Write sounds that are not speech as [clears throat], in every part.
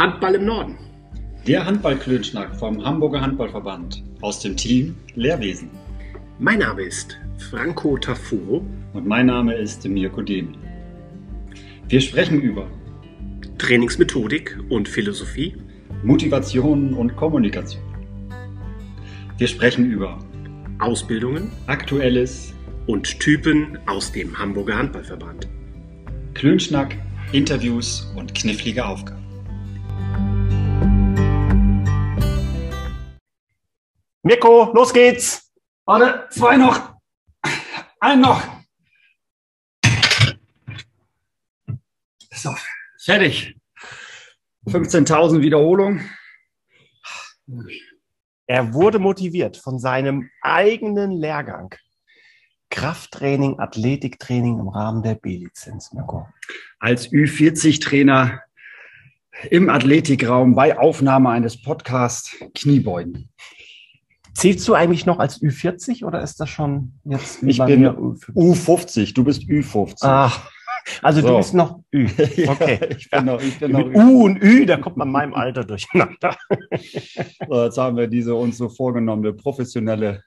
Handball im Norden. Der Handballklönschnack vom Hamburger Handballverband aus dem Team Lehrwesen. Mein Name ist Franco Tafuro. Und mein Name ist Mirko Demel. Wir sprechen über Trainingsmethodik und Philosophie, Motivation und Kommunikation. Wir sprechen über Ausbildungen Aktuelles und Typen aus dem Hamburger Handballverband. Klönschnack, Interviews und knifflige Aufgaben. Mirko, los geht's! Warte, zwei noch. Ein noch. So, fertig. 15.000 Wiederholungen. Er wurde motiviert von seinem eigenen Lehrgang. Krafttraining, Athletiktraining im Rahmen der B-Lizenz, Mirko. Als Ü40-Trainer im Athletikraum bei Aufnahme eines Podcasts Kniebeugen. Zählst du eigentlich noch als Ü40 oder ist das schon jetzt Ich bin U50, du bist Ü50. Ach, also So. du bist noch Ü. [laughs] Ja, Okay. ich bin noch, ich bin noch Mit U und Ü, da kommt man in meinem Alter durcheinander. [laughs] So, Jetzt haben wir diese uns so vorgenommene professionelle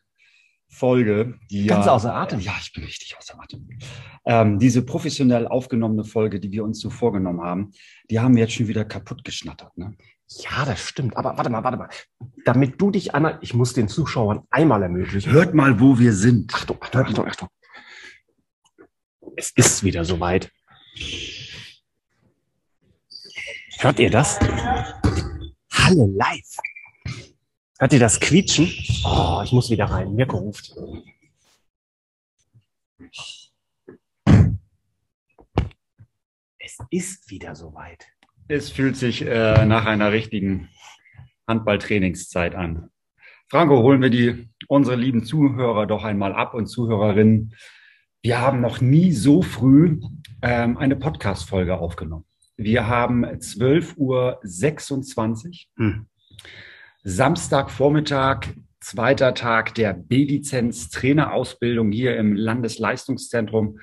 Folge. Die Ganz ja, außer Atem. Ja, ich bin richtig außer Atem. Ähm, diese professionell aufgenommene Folge, die wir uns so vorgenommen haben, die haben wir jetzt schon wieder kaputt geschnattert. Ne? Ja, das stimmt. Aber warte mal, warte mal. Damit du dich einmal, ich muss den Zuschauern einmal ermöglichen. Hört mal, wo wir sind. Achtung, Achtung, Achtung, Achtung. Es ist wieder soweit. Hört ihr das? Halle live. Hört ihr das quietschen? Oh, ich muss wieder rein. Mirko ruft. Es ist wieder soweit. Es fühlt sich äh, nach einer richtigen Handballtrainingszeit an. Franco, holen wir die, unsere lieben Zuhörer doch einmal ab und Zuhörerinnen. Wir haben noch nie so früh ähm, eine Podcast-Folge aufgenommen. Wir haben 12.26 Uhr, Hm. Samstagvormittag, zweiter Tag der B-Lizenz-Trainerausbildung hier im Landesleistungszentrum.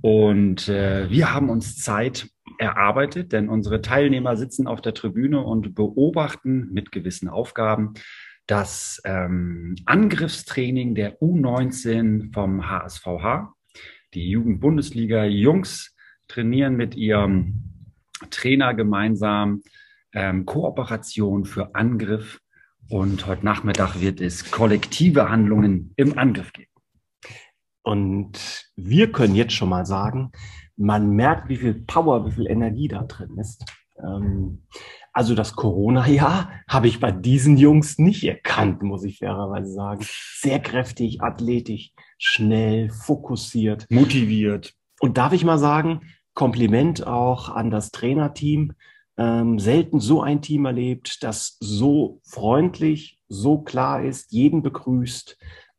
Und äh, wir haben uns Zeit erarbeitet, denn unsere Teilnehmer sitzen auf der Tribüne und beobachten mit gewissen Aufgaben das ähm, Angriffstraining der U19 vom HSVH. Die Jugendbundesliga Jungs trainieren mit ihrem Trainer gemeinsam ähm, Kooperation für Angriff. Und heute Nachmittag wird es kollektive Handlungen im Angriff geben. Und wir können jetzt schon mal sagen, man merkt, wie viel Power, wie viel Energie da drin ist. Ähm, also das Corona-Jahr [laughs] habe ich bei diesen Jungs nicht erkannt, muss ich fairerweise sagen. Sehr kräftig, athletisch, schnell, fokussiert. Motiviert. Und darf ich mal sagen, Kompliment auch an das Trainerteam. Ähm, selten so ein Team erlebt, das so freundlich, so klar ist, jeden begrüßt,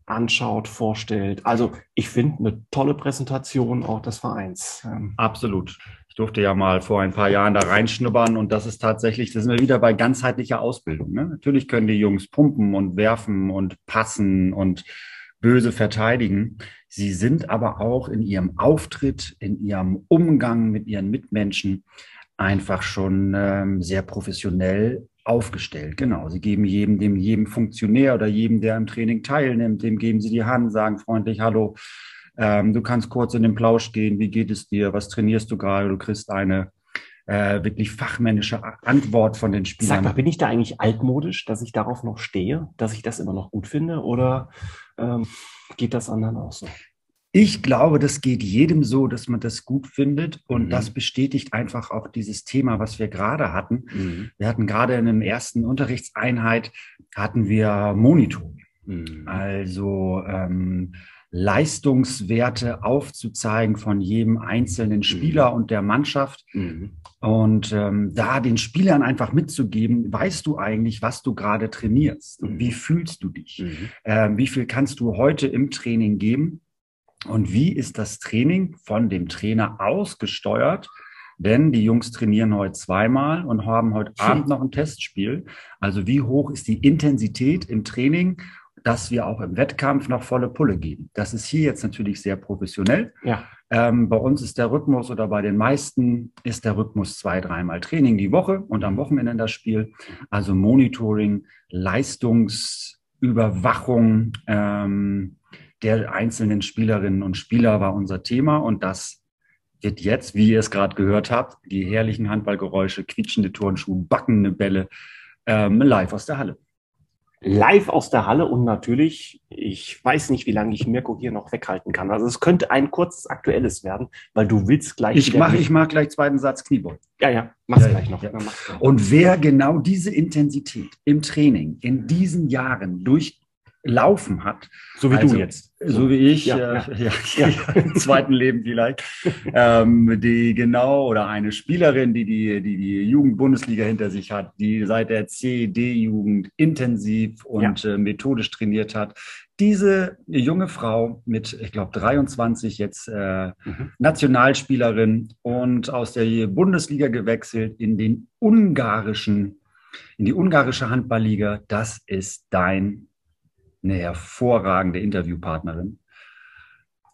anschaut, vorstellt. Also ich finde eine tolle Präsentation auch des Vereins. Ähm, Absolut. Ich durfte ja mal vor ein paar Jahren da reinschnuppern und das ist tatsächlich, da sind wir wieder bei ganzheitlicher Ausbildung. Ne? Natürlich können die Jungs pumpen und werfen und passen und böse verteidigen. Sie sind aber auch in ihrem Auftritt, in ihrem Umgang mit ihren Mitmenschen einfach schon ähm, sehr professionell aufgestellt. Genau. Sie geben jedem, dem jedem Funktionär oder jedem, der im Training teilnimmt, dem geben sie die Hand, sagen freundlich Hallo. Ähm, du kannst kurz in den Plausch gehen. Wie geht es dir? Was trainierst du gerade? Du kriegst eine äh, wirklich fachmännische Antwort von den Spielern. Sag mal, bin ich da eigentlich altmodisch, dass ich darauf noch stehe, dass ich das immer noch gut finde oder ähm, geht das anderen auch so? Ich glaube, das geht jedem so, dass man das gut findet. Und Mhm. das bestätigt einfach auch dieses Thema, was wir gerade hatten. Wir hatten gerade in der ersten Unterrichtseinheit hatten wir Monitoring. Mhm. Also ähm, Leistungswerte aufzuzeigen von jedem einzelnen Spieler und der Mannschaft. Mhm. Und ähm, da den Spielern einfach mitzugeben, weißt du eigentlich, was du gerade trainierst und Mhm. wie fühlst du dich? Mhm. Ähm, wie viel kannst du heute im Training geben? Und wie ist das Training von dem Trainer ausgesteuert? Denn die Jungs trainieren heute zweimal und haben heute. Abend noch ein Testspiel. Also wie hoch ist die Intensität im Training, dass wir auch im Wettkampf noch volle Pulle geben? Das ist hier jetzt natürlich sehr professionell. Ja. Ähm, bei uns ist der Rhythmus oder bei den meisten ist der Rhythmus zwei, dreimal Training die Woche und am Wochenende das Spiel. Also Monitoring, Leistungsüberwachung ähm, der einzelnen Spielerinnen und Spieler war unser Thema und das wird jetzt, wie ihr es gerade gehört habt, die herrlichen Handballgeräusche, quietschende Turnschuhe, backende Bälle, ähm, live aus der Halle live aus der Halle und natürlich, ich weiß nicht, wie lange ich Mirko hier noch weghalten kann. Also es könnte ein kurzes aktuelles werden, weil du willst gleich. Ich mache ich mach gleich zweiten Satz Kniebeugen. Ja, ja, mach's ja, gleich noch. Ja. Und wer genau diese Intensität im Training in diesen Jahren durch laufen hat. So wie also, du jetzt. So wie ich, ja, äh, ja. ja, [laughs] im zweiten Leben vielleicht. ähm, die genau, oder eine Spielerin, die die, die, die Jugendbundesliga hinter sich hat, die seit der CED-Jugend intensiv und äh, methodisch trainiert hat. Diese junge Frau mit, ich glaube, 23 jetzt äh, mhm. Nationalspielerin und aus der Bundesliga gewechselt in den ungarischen, in die ungarische Handballliga, das ist dein eine hervorragende Interviewpartnerin.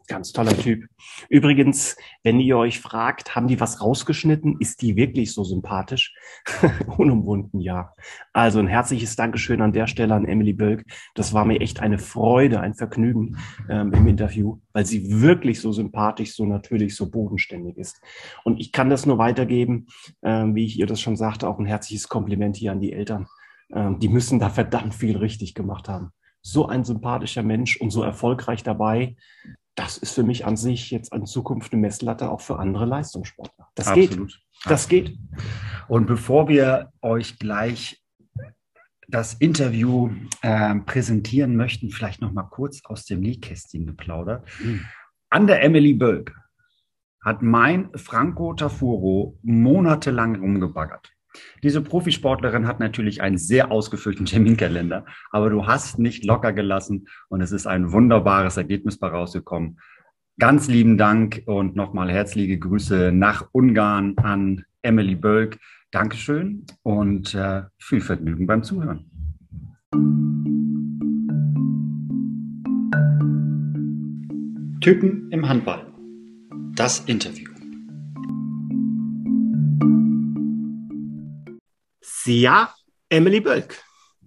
Ganz toller Typ. Übrigens, wenn ihr euch fragt, haben die was rausgeschnitten? Ist die wirklich so sympathisch? [laughs] Unumwunden, ja. Also ein herzliches Dankeschön an der Stelle an Emily Bölk. Das war mir echt eine Freude, ein Vergnügen ähm, im Interview, weil sie wirklich so sympathisch, so natürlich, so bodenständig ist. Und ich kann das nur weitergeben, ähm, wie ich ihr das schon sagte, auch ein herzliches Kompliment hier an die Eltern. Ähm, die müssen da verdammt viel richtig gemacht haben so ein sympathischer Mensch und so erfolgreich dabei. Das ist für mich an sich jetzt in Zukunft eine Messlatte auch für andere Leistungssportler. Das Absolut. geht. Das geht. Und bevor wir euch gleich das Interview äh, präsentieren möchten, vielleicht noch mal kurz aus dem Nähkästchen geplaudert. Mhm. An der Emily Bölk hat mein Franco Tafuro monatelang rumgebaggert. Diese Profisportlerin hat natürlich einen sehr ausgefüllten Terminkalender, aber du hast nicht locker gelassen und es ist ein wunderbares Ergebnis bei rausgekommen. Ganz lieben Dank und nochmal herzliche Grüße nach Ungarn an Emily Bölk. Dankeschön und äh, viel Vergnügen beim Zuhören. Typen im Handball. Das Interview. Sia Emily Bölk.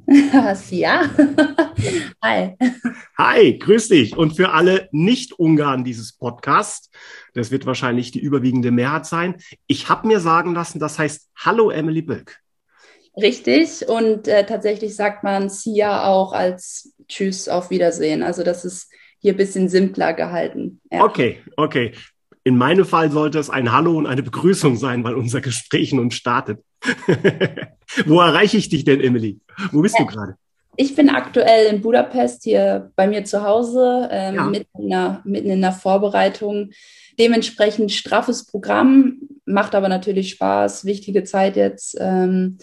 [laughs] Sia. [laughs] Hi. Hi, grüß dich. Und für alle Nicht-Ungarn dieses Podcasts, das wird wahrscheinlich die überwiegende Mehrheit sein. Ich habe mir sagen lassen, das heißt Hallo Emily Bölk. Richtig. Und äh, tatsächlich sagt man Sia auch als Tschüss, auf Wiedersehen. Also das ist hier ein bisschen simpler gehalten. Ja. Okay, okay. In meinem Fall sollte es ein Hallo und eine Begrüßung sein, weil unser Gespräch nun startet. [laughs] Wo erreiche ich dich denn, Emily? Wo bist ja. du gerade? Ich bin aktuell in Budapest hier bei mir zu Hause, ähm, ja. mitten, in der, mitten in der Vorbereitung. Dementsprechend straffes Programm, macht aber natürlich Spaß. Wichtige Zeit jetzt. Ähm,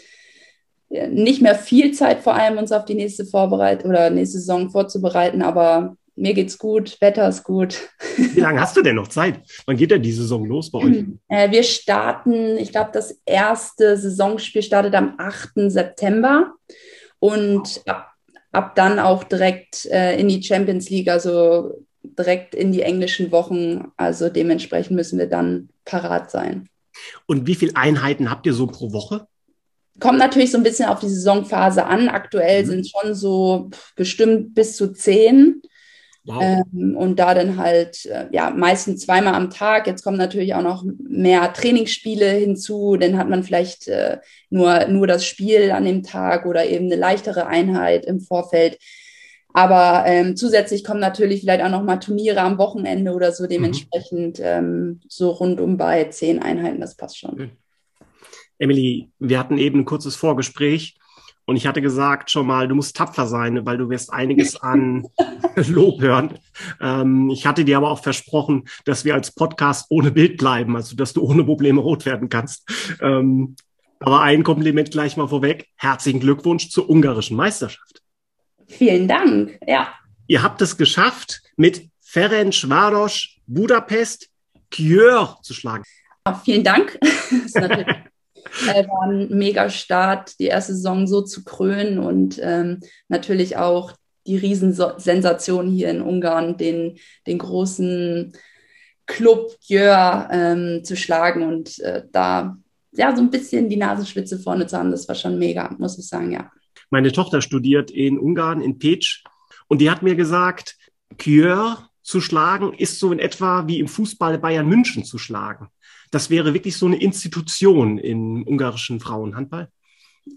nicht mehr viel Zeit vor allem, uns auf die nächste Vorbereitung oder nächste Saison vorzubereiten, aber mir geht's gut, Wetter ist gut. Wie lange hast du denn noch Zeit? Wann geht denn die Saison los bei euch? [clears throat] Äh, wir starten, ich glaube, das erste Saisonspiel startet am 8. September und ab, ab dann auch direkt äh, in die Champions League, also direkt in die englischen Wochen. Also dementsprechend müssen wir dann parat sein. Und wie viele Einheiten habt ihr so pro Woche? Kommt natürlich so ein bisschen auf die Saisonphase an. Aktuell mhm. sind es schon so bestimmt bis zu zehn. Wow. Ähm, und da dann halt, äh, ja, meistens zweimal am Tag. Jetzt kommen natürlich auch noch mehr Trainingsspiele hinzu. Dann hat man vielleicht äh, nur, nur das Spiel an dem Tag oder eben eine leichtere Einheit im Vorfeld. Aber ähm, zusätzlich kommen natürlich vielleicht auch noch mal Turniere am Wochenende oder so. Mhm. Dementsprechend mhm. ähm, so rundum bei zehn Einheiten, das passt schon. Emily, wir hatten eben ein kurzes Vorgespräch und ich hatte gesagt schon mal, du musst tapfer sein, weil du wirst einiges an [laughs] Lob hören. Ähm, ich hatte dir aber auch versprochen, dass wir als Podcast ohne Bild bleiben, also dass du ohne Probleme rot werden kannst. Ähm, aber ein Kompliment gleich mal vorweg. Herzlichen Glückwunsch zur ungarischen Meisterschaft. Vielen Dank, ja. Ihr habt es geschafft, mit Ferencváros Budapest Kjör zu schlagen. Ja, vielen Dank. [laughs] Äh, war ein mega Start, die erste Saison so zu krönen und ähm, natürlich auch die Riesensensation hier in Ungarn, den, den großen Club Jör ähm, zu schlagen und äh, da ja so ein bisschen die Nasenspitze vorne zu haben, das war schon mega, muss ich sagen, ja. Meine Tochter studiert in Ungarn, in Pécs, und die hat mir gesagt, Kjör zu schlagen ist so in etwa wie im Fußball Bayern München zu schlagen. Das wäre wirklich so eine Institution im ungarischen Frauenhandball.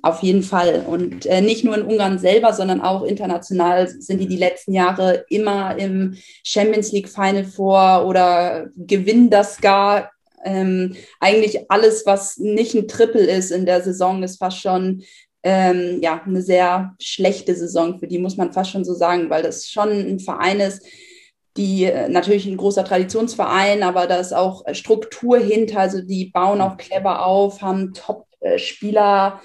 Auf jeden Fall. Und äh, nicht nur in Ungarn selber, sondern auch international sind die die letzten Jahre immer im Champions League Final vor oder gewinnen das gar. Ähm, eigentlich alles, was nicht ein Triple ist in der Saison, ist fast schon ähm, ja, eine sehr schlechte Saison für die, muss man fast schon so sagen, weil das schon ein Verein ist, die äh, natürlich ein großer Traditionsverein, aber da ist auch Struktur hinter, also die bauen auch clever auf, haben Top-Spieler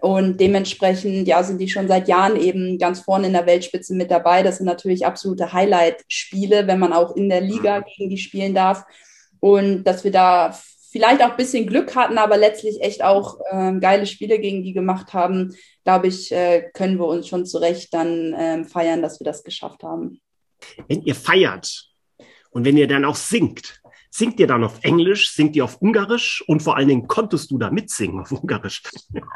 und dementsprechend ja, sind die schon seit Jahren eben ganz vorne in der Weltspitze mit dabei. Das sind natürlich absolute Highlight-Spiele, wenn man auch in der Liga gegen die spielen darf. Und dass wir da vielleicht auch ein bisschen Glück hatten, aber letztlich echt auch äh, geile Spiele gegen die gemacht haben, glaube ich, äh, können wir uns schon zu Recht dann äh, feiern, dass wir das geschafft haben. Wenn ihr feiert und wenn ihr dann auch singt, singt ihr dann auf Englisch, singt ihr auf Ungarisch und vor allen Dingen konntest du da mitsingen auf Ungarisch?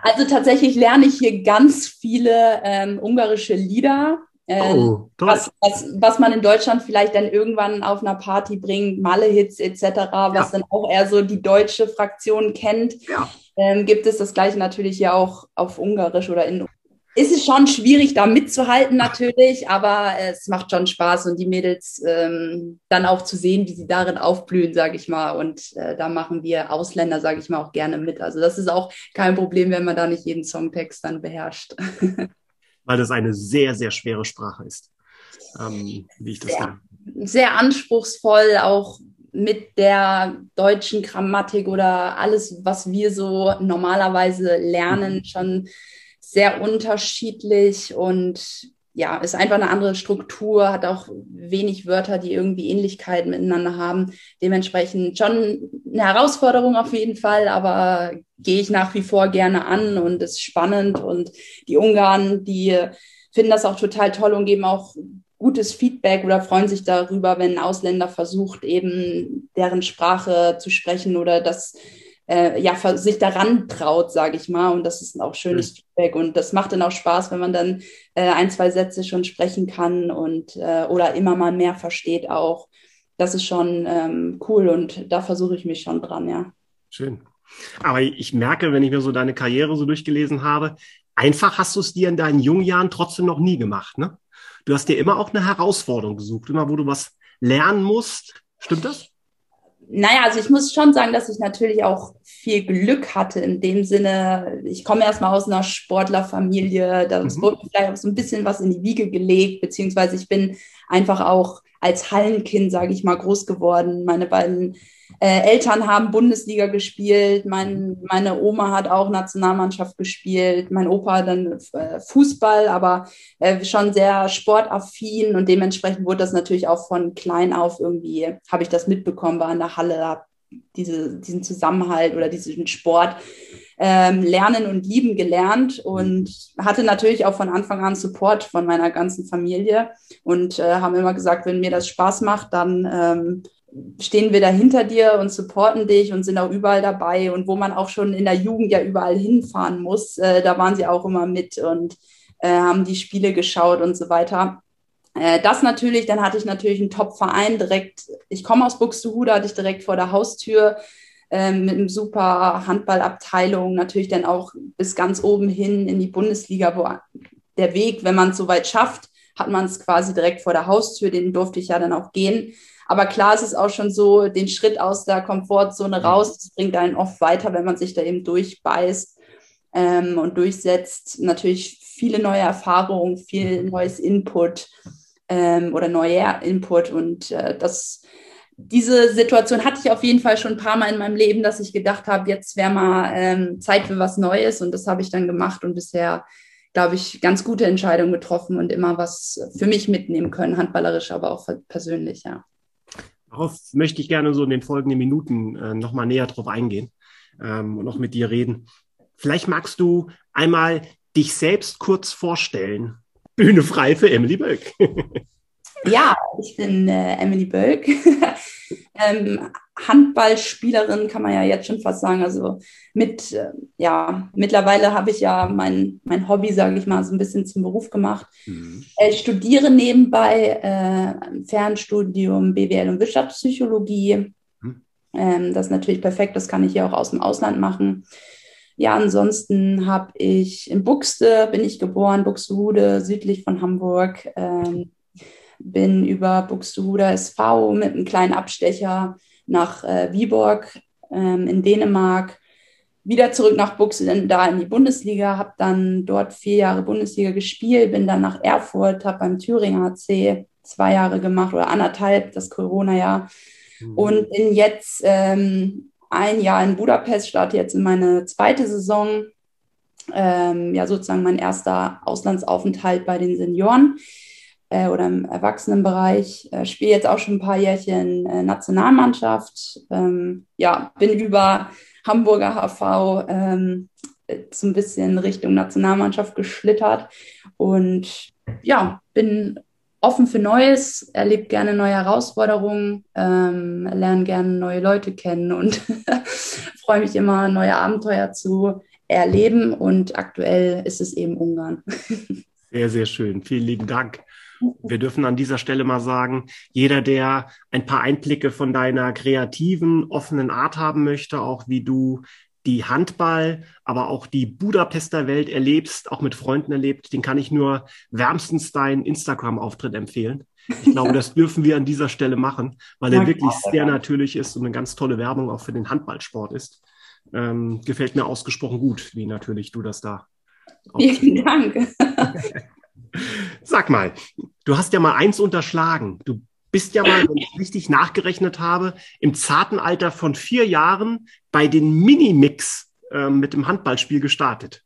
Also tatsächlich lerne ich hier ganz viele ähm, ungarische Lieder ähm, oh, was, was, was man in Deutschland vielleicht dann irgendwann auf einer Party bringt, Malle-Hits etc., was ja. dann auch eher so die deutsche Fraktion kennt, ja. ähm, gibt es das gleiche natürlich ja auch auf Ungarisch oder in ist es schon schwierig, da mitzuhalten natürlich, aber es macht schon Spaß und die Mädels ähm, dann auch zu sehen, wie sie darin aufblühen, sage ich mal. Und äh, da machen wir Ausländer, sage ich mal, auch gerne mit. Also das ist auch kein Problem, wenn man da nicht jeden Songtext dann beherrscht. [laughs] weil das eine sehr, sehr schwere Sprache ist. Ähm, wie ich das sehr, sehr anspruchsvoll, auch mit der deutschen Grammatik oder alles, was wir so normalerweise lernen, mhm. schon sehr unterschiedlich und ja, ist einfach eine andere Struktur, hat auch wenig Wörter, die irgendwie Ähnlichkeiten miteinander haben. Dementsprechend schon eine Herausforderung auf jeden Fall, aber gehe ich nach wie vor gerne an und ist spannend. Und die Ungarn, die finden das auch total toll und geben auch gutes Feedback oder freuen sich darüber, wenn ein Ausländer versucht, eben deren Sprache zu sprechen oder das äh, ja, sich daran traut, sage ich mal. Und das ist auch schönes mhm. Feedback. Und das macht dann auch Spaß, wenn man dann äh, ein, zwei Sätze schon sprechen kann und äh, oder immer mal mehr versteht auch. Das ist schon ähm, cool und da versuche ich mich schon dran, ja. Schön. Aber ich merke, wenn ich mir so deine Karriere so durchgelesen habe, einfach hast du es dir in deinen jungen Jahren trotzdem noch nie gemacht, ne? Du hast dir immer auch eine Herausforderung gesucht, immer wo du was lernen musst. Stimmt das? Naja, also ich muss schon sagen, dass ich natürlich auch viel Glück hatte in dem Sinne. Ich komme erstmal aus einer Sportlerfamilie, da mhm. wurde vielleicht auch so ein bisschen was in die Wiege gelegt, beziehungsweise ich bin einfach auch als Hallenkind, sage ich mal, groß geworden. Meine beiden äh, Eltern haben Bundesliga gespielt, mein, meine Oma hat auch Nationalmannschaft gespielt, mein Opa dann äh, Fußball, aber äh, schon sehr sportaffin und dementsprechend wurde das natürlich auch von klein auf irgendwie, habe ich das mitbekommen, war in der Halle, diese, diesen Zusammenhalt oder diesen Sport ähm, lernen und lieben gelernt und hatte natürlich auch von Anfang an Support von meiner ganzen Familie und äh, haben immer gesagt, wenn mir das Spaß macht, dann ähm, stehen wir da hinter dir und supporten dich und sind auch überall dabei. Und wo man auch schon in der Jugend ja überall hinfahren muss, äh, da waren sie auch immer mit und äh, haben die Spiele geschaut und so weiter. Äh, das natürlich, dann hatte ich natürlich einen Top-Verein direkt. Ich komme aus Buxtehude, hatte ich direkt vor der Haustür ähm, mit einem super Handballabteilung, natürlich dann auch bis ganz oben hin in die Bundesliga, wo der Weg, wenn man es so weit schafft, hat man es quasi direkt vor der Haustür, den durfte ich ja dann auch gehen. Aber klar ist es auch schon so, den Schritt aus der Komfortzone mhm. raus, das bringt einen oft weiter, wenn man sich da eben durchbeißt ähm, und durchsetzt. Natürlich viele neue Erfahrungen, viel neues Input ähm, oder neuer Input und äh, das diese Situation hatte ich auf jeden Fall schon ein paar Mal in meinem Leben, dass ich gedacht habe, jetzt wäre mal ähm, Zeit für was Neues und das habe ich dann gemacht und bisher, glaube ich, ganz gute Entscheidungen getroffen und immer was für mich mitnehmen können, handballerisch, aber auch persönlich, ja. Darauf möchte ich gerne so in den folgenden Minuten äh, nochmal näher drauf eingehen ähm, und noch mit dir reden. Vielleicht magst du einmal dich selbst kurz vorstellen. [laughs] Bühne frei für Emily Bölk. [laughs] ja, ich bin äh, Emily Bölk. [laughs] ähm, Handballspielerin, kann man ja jetzt schon fast sagen. Also mit, äh, ja, mittlerweile habe ich ja mein, mein Hobby, sage ich mal, so ein bisschen zum Beruf gemacht. Mhm. Äh, ich studiere nebenbei äh, Fernstudium BWL und Wirtschaftspsychologie. Mhm. Ähm, das ist natürlich perfekt, das kann ich ja auch aus dem Ausland machen. Ja, ansonsten habe ich in Buxte, bin ich geboren, Buxtehude, südlich von Hamburg. Ähm, bin über Buxtehude SV mit einem kleinen Abstecher nach äh, Viborg ähm, in Dänemark, wieder zurück nach Buxte, da in die Bundesliga, habe dann dort vier Jahre Bundesliga gespielt, bin dann nach Erfurt, habe beim Thüringer HC zwei Jahre gemacht oder anderthalb, das Corona-Jahr. Mhm. Und bin jetzt ähm, ein Jahr in Budapest, starte jetzt in meine zweite Saison. Ähm, ja, sozusagen mein erster Auslandsaufenthalt bei den Senioren äh, oder im Erwachsenenbereich. Äh, spiele jetzt auch schon ein paar Jährchen äh, Nationalmannschaft. Ähm, ja, bin über Hamburger HV ähm, so ein bisschen Richtung Nationalmannschaft geschlittert und ja, bin offen für Neues, erlebe gerne neue Herausforderungen, ähm, lerne gerne neue Leute kennen und [laughs] freue mich immer, neue Abenteuer zu erleben. Und aktuell ist es eben Ungarn. [laughs] Sehr, sehr schön. Vielen lieben Dank. Wir dürfen an dieser Stelle mal sagen, jeder, der ein paar Einblicke von deiner kreativen, offenen Art haben möchte, auch wie du die Handball, aber auch die Budapester Welt erlebst, auch mit Freunden erlebt, den kann ich nur wärmstens deinen Instagram-Auftritt empfehlen. Ich glaube, [laughs] das dürfen wir an dieser Stelle machen, weil er wirklich sehr natürlich ist und eine ganz tolle Werbung auch für den Handballsport ist. Ähm, gefällt mir ausgesprochen gut, wie natürlich du das da. Vielen Dank. [laughs] Sag mal, du hast ja mal eins unterschlagen. Du bist ja mal, wenn ich richtig nachgerechnet habe, im zarten Alter von vier Jahren bei den Minimix äh, mit dem Handballspiel gestartet.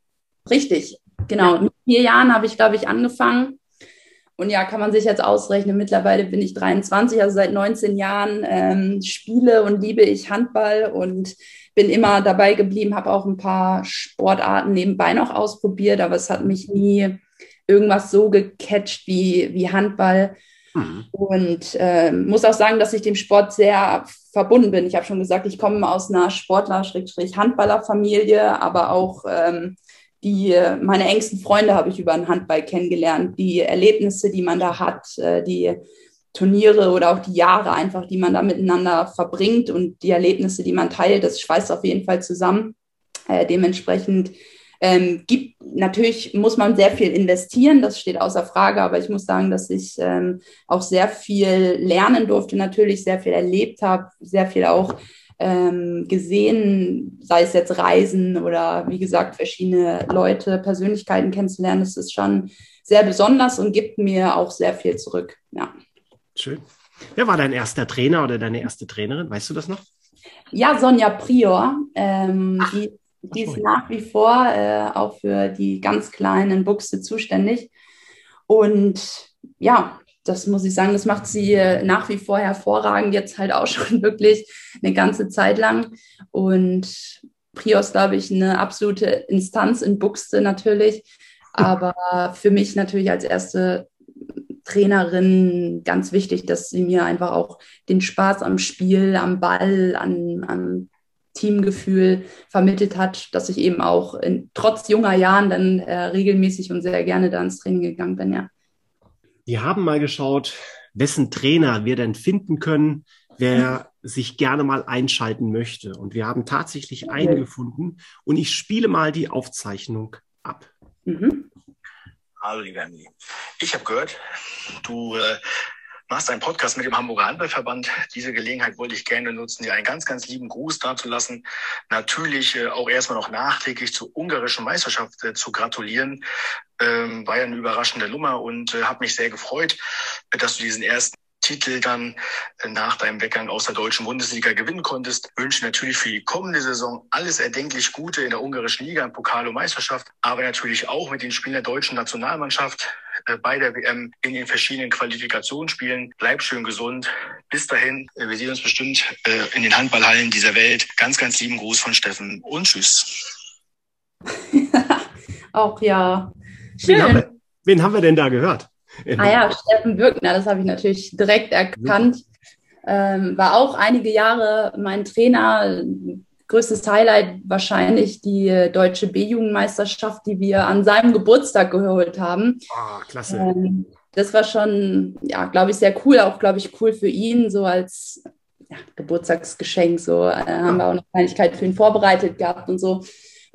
Richtig, genau. Mit vier Jahren habe ich, glaube ich, angefangen. Und ja, kann man sich jetzt ausrechnen, mittlerweile bin ich 23, also seit 19 Jahren ähm, spiele und liebe ich Handball und bin immer dabei geblieben, habe auch ein paar Sportarten nebenbei noch ausprobiert, aber es hat mich nie irgendwas so gecatcht wie, wie Handball. Mhm. Und äh, muss auch sagen, dass ich dem Sport sehr verbunden bin. Ich habe schon gesagt, ich komme aus einer Sportler-Handballer-Familie, aber auch ähm, die, meine engsten Freunde habe ich über den Handball kennengelernt. Die Erlebnisse, die man da hat, äh, die Turniere oder auch die Jahre einfach, die man da miteinander verbringt und die Erlebnisse, die man teilt, das schweißt auf jeden Fall zusammen. Äh, dementsprechend ähm, gibt natürlich muss man sehr viel investieren, das steht außer Frage, aber ich muss sagen, dass ich ähm, auch sehr viel lernen durfte, natürlich sehr viel erlebt habe, sehr viel auch ähm, gesehen, sei es jetzt Reisen oder wie gesagt verschiedene Leute, Persönlichkeiten kennenzulernen. Das ist schon sehr besonders und gibt mir auch sehr viel zurück. Ja. Schön. Wer war dein erster Trainer oder deine erste Trainerin? Weißt du das noch? Ja, Sonja Prior. Ähm, die die ist nach wie vor äh, auch für die ganz kleinen Buchse zuständig. Und ja, das muss ich sagen, das macht sie äh, nach wie vor hervorragend, jetzt halt auch [laughs] schon wirklich eine ganze Zeit lang. Und Prios, glaube ich, eine absolute Instanz in Buchse natürlich. Aber für mich natürlich als erste Trainerin ganz wichtig, dass sie mir einfach auch den Spaß am Spiel, am Ball, an, an Teamgefühl vermittelt hat, dass ich eben auch in, trotz junger Jahren dann äh, regelmäßig und sehr gerne da ins Training gegangen bin, ja. Wir haben mal geschaut, wessen Trainer wir denn finden können, wer sich gerne mal einschalten möchte. Und wir haben tatsächlich einen gefunden und ich spiele mal die Aufzeichnung ab. Mhm. Hallo, liebe Emily. Ich habe gehört, du äh, machst einen Podcast mit dem Hamburger Handballverband. Diese Gelegenheit wollte ich gerne nutzen, dir einen ganz, ganz lieben Gruß dazulassen. Natürlich äh, auch erstmal noch nachträglich zur ungarischen Meisterschaft äh, zu gratulieren. Ähm, war ja eine überraschende Nummer und äh, habe mich sehr gefreut, dass du diesen ersten Titel dann äh, nach deinem Weggang aus der deutschen Bundesliga gewinnen konntest. Wünsche natürlich für die kommende Saison alles erdenklich Gute in der ungarischen Liga, im Pokal und Meisterschaft, aber natürlich auch mit den Spielen der deutschen Nationalmannschaft äh, bei der WM in den verschiedenen Qualifikationsspielen. Bleib schön gesund. Bis dahin, äh, wir sehen uns bestimmt in den Handballhallen dieser Welt. Ganz, ganz lieben Gruß von Steffen und tschüss. [laughs] auch ja. Schön. Wen haben, wir, wen haben wir denn da gehört? Ah ja, Steffen Bürgner, das habe ich natürlich direkt erkannt. Ähm, war auch einige Jahre mein Trainer. Größtes Highlight wahrscheinlich die deutsche B-Jugendmeisterschaft, die wir an seinem Geburtstag geholt haben. Ah, klasse. Ähm, das war schon, ja, glaube ich, sehr cool. Auch, glaube ich, cool für ihn, so als ja, Geburtstagsgeschenk. So äh, haben wir auch eine Kleinigkeit für ihn vorbereitet gehabt und so.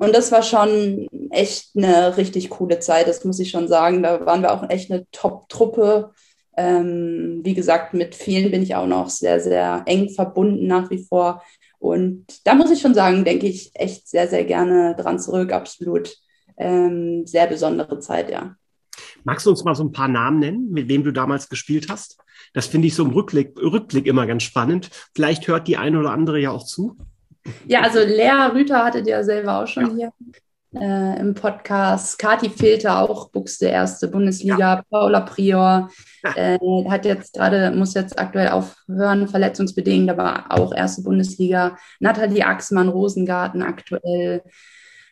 Und das war schon echt eine richtig coole Zeit, das muss ich schon sagen. Da waren wir auch echt eine Top-Truppe. Ähm, wie gesagt, mit vielen bin ich auch noch sehr, sehr eng verbunden nach wie vor. Und da muss ich schon sagen, denke ich echt sehr, sehr gerne dran zurück. Absolut ähm, sehr besondere Zeit, ja. Magst du uns mal so ein paar Namen nennen, mit wem du damals gespielt hast? Das finde ich so im Rückblick, Rückblick immer ganz spannend. Vielleicht hört die eine oder andere ja auch zu. Ja, also Lea Rüther hattet ihr selber auch schon ja. hier äh, im Podcast. Kati Filter auch, Buchste erste Bundesliga. Ja. Paula Prior äh, hat jetzt gerade, muss jetzt aktuell aufhören, verletzungsbedingt, aber auch erste Bundesliga. Nathalie Axmann, Rosengarten aktuell.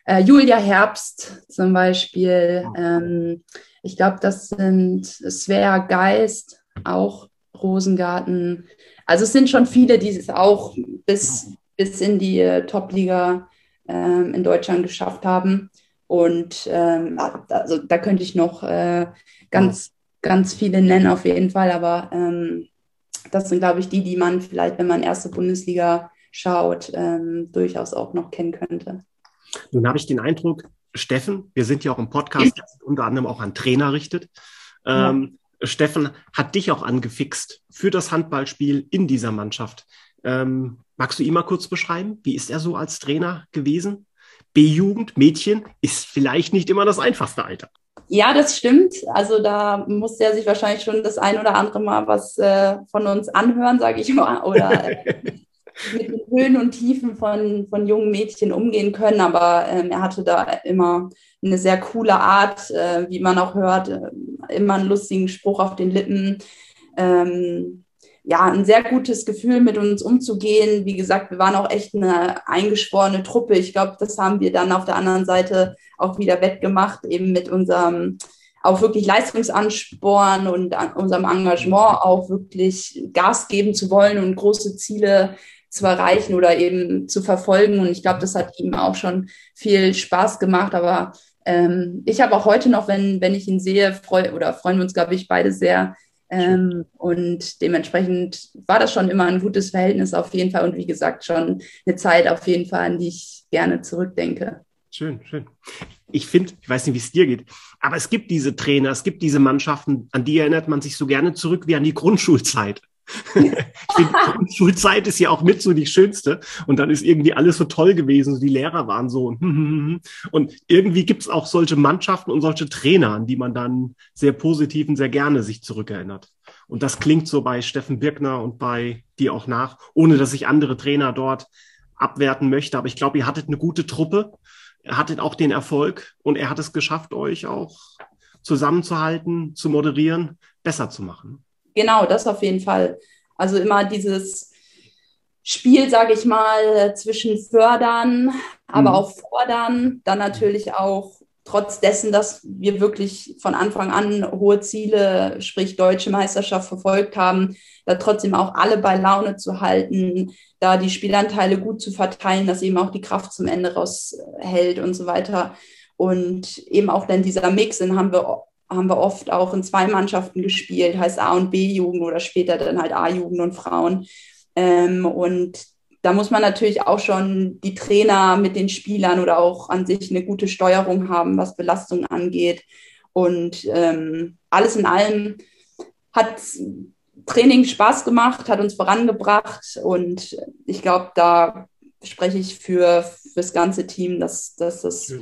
Äh, Julia Herbst zum Beispiel. Ähm, ich glaube, das sind Svea Geist, auch Rosengarten. Also es sind schon viele, die es auch bis, bis in die äh, Top-Liga ähm, in Deutschland geschafft haben. Und ähm, also da könnte ich noch äh, ganz, ganz viele nennen auf jeden Fall. Aber ähm, das sind, glaube ich, die, die man vielleicht, wenn man erste Bundesliga schaut, ähm, durchaus auch noch kennen könnte. Nun habe ich den Eindruck, Steffen, wir sind ja auch im Podcast, der unter anderem auch an Trainer richtet. Ähm, ja. Steffen hat dich auch angefixt für das Handballspiel in dieser Mannschaft. Ähm, magst du ihn mal kurz beschreiben? Wie ist er so als Trainer gewesen? B-Jugend, Mädchen ist vielleicht nicht immer das einfachste Alter. Ja, das stimmt. Also da musste er sich wahrscheinlich schon das ein oder andere Mal was äh, von uns anhören, sage ich mal, oder [laughs] mit den Höhen und Tiefen von, von jungen Mädchen umgehen können. Aber ähm, er hatte da immer eine sehr coole Art, äh, wie man auch hört, äh, immer einen lustigen Spruch auf den Lippen. Ähm, ja, ein sehr gutes Gefühl, mit uns umzugehen. Wie gesagt, wir waren auch echt eine eingeschworene Truppe. Ich glaube, das haben wir dann auf der anderen Seite auch wieder wettgemacht, eben mit unserem auch wirklich Leistungsansporn und unserem Engagement auch wirklich Gas geben zu wollen und große Ziele zu erreichen oder eben zu verfolgen. Und ich glaube, das hat ihm auch schon viel Spaß gemacht. Aber ähm, ich habe auch heute noch, wenn, wenn ich ihn sehe, freu oder freuen wir uns, glaube ich, beide sehr. Ähm, und dementsprechend war das schon immer ein gutes Verhältnis auf jeden Fall. Und wie gesagt, schon eine Zeit auf jeden Fall, an die ich gerne zurückdenke. Schön, schön. Ich finde, ich weiß nicht, wie es dir geht, aber es gibt diese Trainer, es gibt diese Mannschaften, an die erinnert man sich so gerne zurück wie an die Grundschulzeit. Ich finde, [laughs] Schulzeit ist ja auch mit so die schönste. Und dann ist irgendwie alles so toll gewesen. Die Lehrer waren so. Und irgendwie gibt es auch solche Mannschaften und solche Trainer, an die man dann sehr positiv und sehr gerne sich zurückerinnert. Und das klingt so bei Steffen Birkner und bei dir auch nach, ohne dass ich andere Trainer dort abwerten möchte. Aber ich glaube, ihr hattet eine gute Truppe. Hattet auch den Erfolg und er hat es geschafft, euch auch zusammenzuhalten, zu moderieren, besser zu machen. Genau, das auf jeden Fall. Also immer dieses Spiel, sage ich mal, zwischen fördern, aber mhm. auch fordern, dann natürlich auch trotz dessen, dass wir wirklich von Anfang an hohe Ziele, sprich deutsche Meisterschaft verfolgt haben, da trotzdem auch alle bei Laune zu halten, da die Spielanteile gut zu verteilen, dass eben auch die Kraft zum Ende raushält und so weiter. Und eben auch dann dieser Mix, den haben wir haben wir oft auch in zwei Mannschaften gespielt, heißt A und B-Jugend oder später dann halt A-Jugend und Frauen. Ähm, und da muss man natürlich auch schon die Trainer mit den Spielern oder auch an sich eine gute Steuerung haben, was Belastung angeht. Und ähm, alles in allem hat Training Spaß gemacht, hat uns vorangebracht und ich glaube, da spreche ich für, für das ganze Team, dass, dass das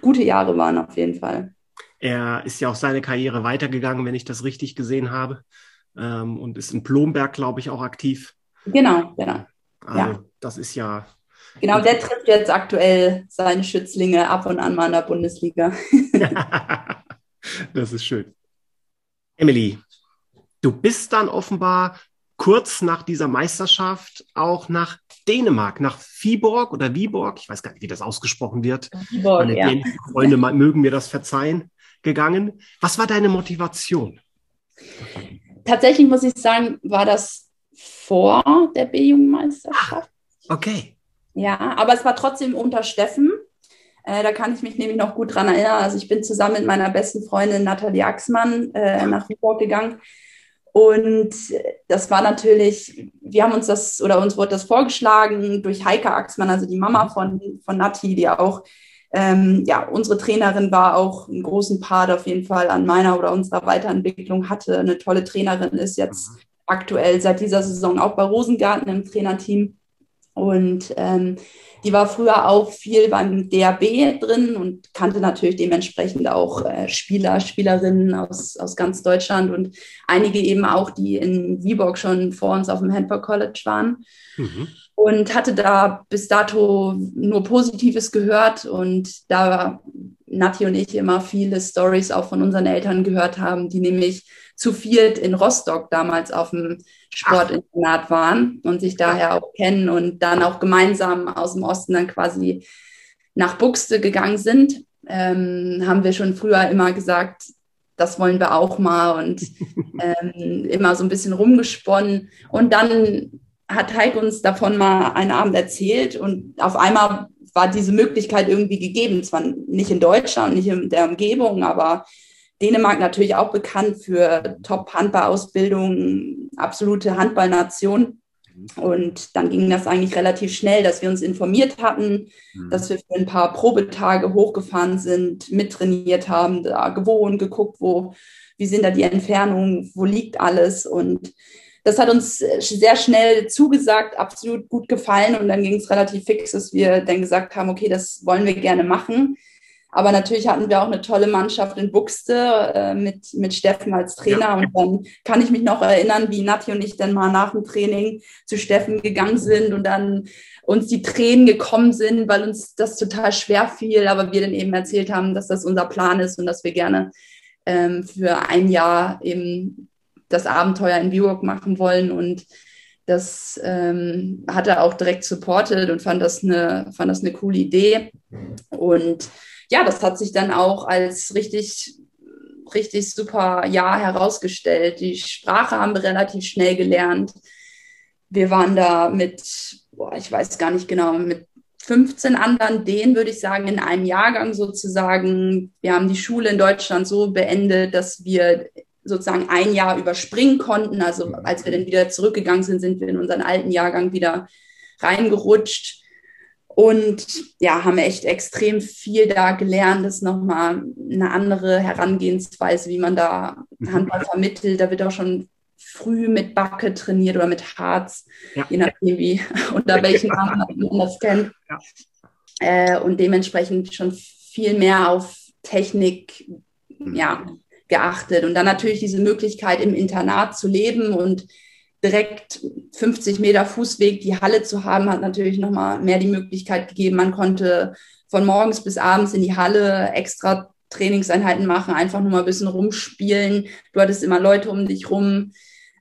gute Jahre waren auf jeden Fall. Er ist ja auch seine Karriere weitergegangen, wenn ich das richtig gesehen habe. Ähm, und ist in Blomberg, glaube ich, auch aktiv. Genau, genau. Also, ja. das ist ja. Genau, der trifft jetzt aktuell seine Schützlinge ab und an mal in der Bundesliga. [laughs] das ist schön. Emily, du bist dann offenbar kurz nach dieser Meisterschaft auch nach Dänemark, nach Viborg oder Viborg, ich weiß gar nicht, wie das ausgesprochen wird. Viborg, Meine ja. Freunde mögen mir das verzeihen gegangen. Was war deine Motivation? Tatsächlich muss ich sagen, war das vor der B-Jugendmeisterschaft. Okay. Ja, aber es war trotzdem unter Steffen. Äh, da kann ich mich nämlich noch gut dran erinnern. Also ich bin zusammen mit meiner besten Freundin Nathalie Axmann äh, nach Viborg gegangen. Und das war natürlich, wir haben uns das, oder uns wurde das vorgeschlagen durch Heike Axmann, also die Mama von, von Nati, die auch, ähm, ja, unsere Trainerin war auch einen großen Part auf jeden Fall an meiner oder unserer Weiterentwicklung, hatte eine tolle Trainerin, ist jetzt mhm. aktuell seit dieser Saison auch bei Rosengarten im Trainerteam. Und ähm, die war früher auch viel beim DAB drin und kannte natürlich dementsprechend auch äh, Spieler, Spielerinnen aus, aus ganz Deutschland und einige eben auch, die in Viborg schon vor uns auf dem Handball College waren. Mhm. Und hatte da bis dato nur Positives gehört und da Nati und ich immer viele Stories auch von unseren Eltern gehört haben, die nämlich zu viert in Rostock damals auf dem Sportinternat waren und sich daher auch kennen und dann auch gemeinsam aus dem Osten dann quasi nach Buxte gegangen sind, ähm, haben wir schon früher immer gesagt, das wollen wir auch mal und ähm, immer so ein bisschen rumgesponnen. Und dann hat Heik uns davon mal einen Abend erzählt und auf einmal war diese Möglichkeit irgendwie gegeben. Zwar nicht in Deutschland, nicht in der Umgebung, aber Dänemark natürlich auch bekannt für Top-Handballausbildung, absolute Handballnation. Und dann ging das eigentlich relativ schnell, dass wir uns informiert hatten, mhm. dass wir für ein paar Probetage hochgefahren sind, mittrainiert haben, da gewohnt, geguckt, wo, wie sind da die Entfernungen, wo liegt alles. Und das hat uns sehr schnell zugesagt, absolut gut gefallen. Und dann ging es relativ fix, dass wir dann gesagt haben, okay, das wollen wir gerne machen. Aber natürlich hatten wir auch eine tolle Mannschaft in Buxte äh, mit, mit Steffen als Trainer. Ja. Und dann kann ich mich noch erinnern, wie Nati und ich dann mal nach dem Training zu Steffen gegangen sind und dann uns die Tränen gekommen sind, weil uns das total schwer fiel. Aber wir dann eben erzählt haben, dass das unser Plan ist und dass wir gerne ähm, für ein Jahr eben das Abenteuer in Viborg machen wollen. Und das ähm, hat er auch direkt supportet und fand das eine, fand das eine coole Idee. Und ja, das hat sich dann auch als richtig, richtig super Jahr herausgestellt. Die Sprache haben wir relativ schnell gelernt. Wir waren da mit, boah, ich weiß gar nicht genau, mit 15 anderen Dänen, würde ich sagen, in einem Jahrgang sozusagen. Wir haben die Schule in Deutschland so beendet, dass wir sozusagen ein Jahr überspringen konnten. Also als wir dann wieder zurückgegangen sind, sind wir in unseren alten Jahrgang wieder reingerutscht. Und ja, haben echt extrem viel da gelernt. Das ist nochmal eine andere Herangehensweise, wie man da mhm. Handball vermittelt. Da wird auch schon früh mit Backe trainiert oder mit Harz, ja. je nachdem wie, [laughs] unter welchen Namen man das kennt. Ja. Äh, und dementsprechend schon viel mehr auf Technik mhm. ja, geachtet. Und dann natürlich diese Möglichkeit, im Internat zu leben und direkt 50 Meter Fußweg die Halle zu haben, hat natürlich nochmal mehr die Möglichkeit gegeben. Man konnte von morgens bis abends in die Halle extra Trainingseinheiten machen, einfach nur mal ein bisschen rumspielen. Du hattest immer Leute um dich rum.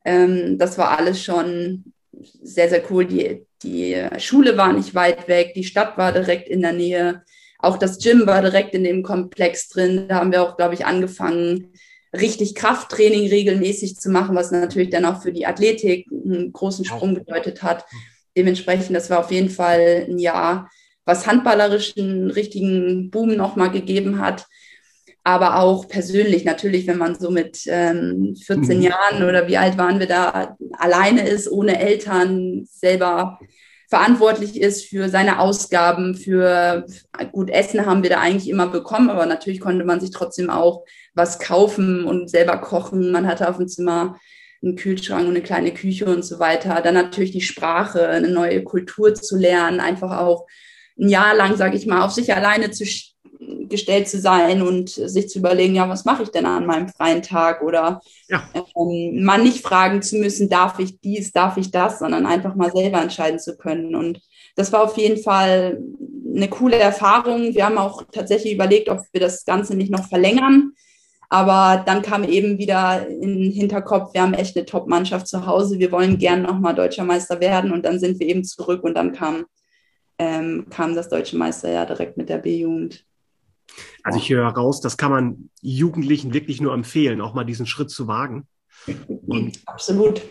Ähm, das war alles schon sehr, sehr cool. Die, die Schule war nicht weit weg, die Stadt war direkt in der Nähe. Auch das Gym war direkt in dem Komplex drin. Da haben wir auch, glaube ich, angefangen, richtig Krafttraining regelmäßig zu machen, was natürlich dann auch für die Athletik einen großen Sprung bedeutet hat. Dementsprechend, das war auf jeden Fall ein Jahr, was handballerisch einen richtigen Boom nochmal gegeben hat. Aber auch persönlich natürlich, wenn man so mit ähm, 14 mhm. Jahren oder wie alt waren wir da alleine ist, ohne Eltern, selber verantwortlich ist für seine Ausgaben, für gut Essen haben wir da eigentlich immer bekommen, aber natürlich konnte man sich trotzdem auch was kaufen und selber kochen. Man hatte auf dem Zimmer einen Kühlschrank und eine kleine Küche und so weiter. Dann natürlich die Sprache, eine neue Kultur zu lernen, einfach auch ein Jahr lang, sage ich mal, auf sich alleine zu gestellt zu sein und sich zu überlegen, ja, was mache ich denn an meinem freien Tag oder ja. ähm, mal nicht fragen zu müssen, darf ich dies, darf ich das, sondern einfach mal selber entscheiden zu können. Und das war auf jeden Fall eine coole Erfahrung. Wir haben auch tatsächlich überlegt, ob wir das Ganze nicht noch verlängern. Aber dann kam eben wieder in den Hinterkopf, wir haben echt eine Top-Mannschaft zu Hause, wir wollen gern nochmal deutscher Meister werden und dann sind wir eben zurück und dann kam, ähm, kam das deutsche Meisterjahr direkt mit der B-Jugend. Also ich höre raus, das kann man Jugendlichen wirklich nur empfehlen, auch mal diesen Schritt zu wagen. Und Absolut.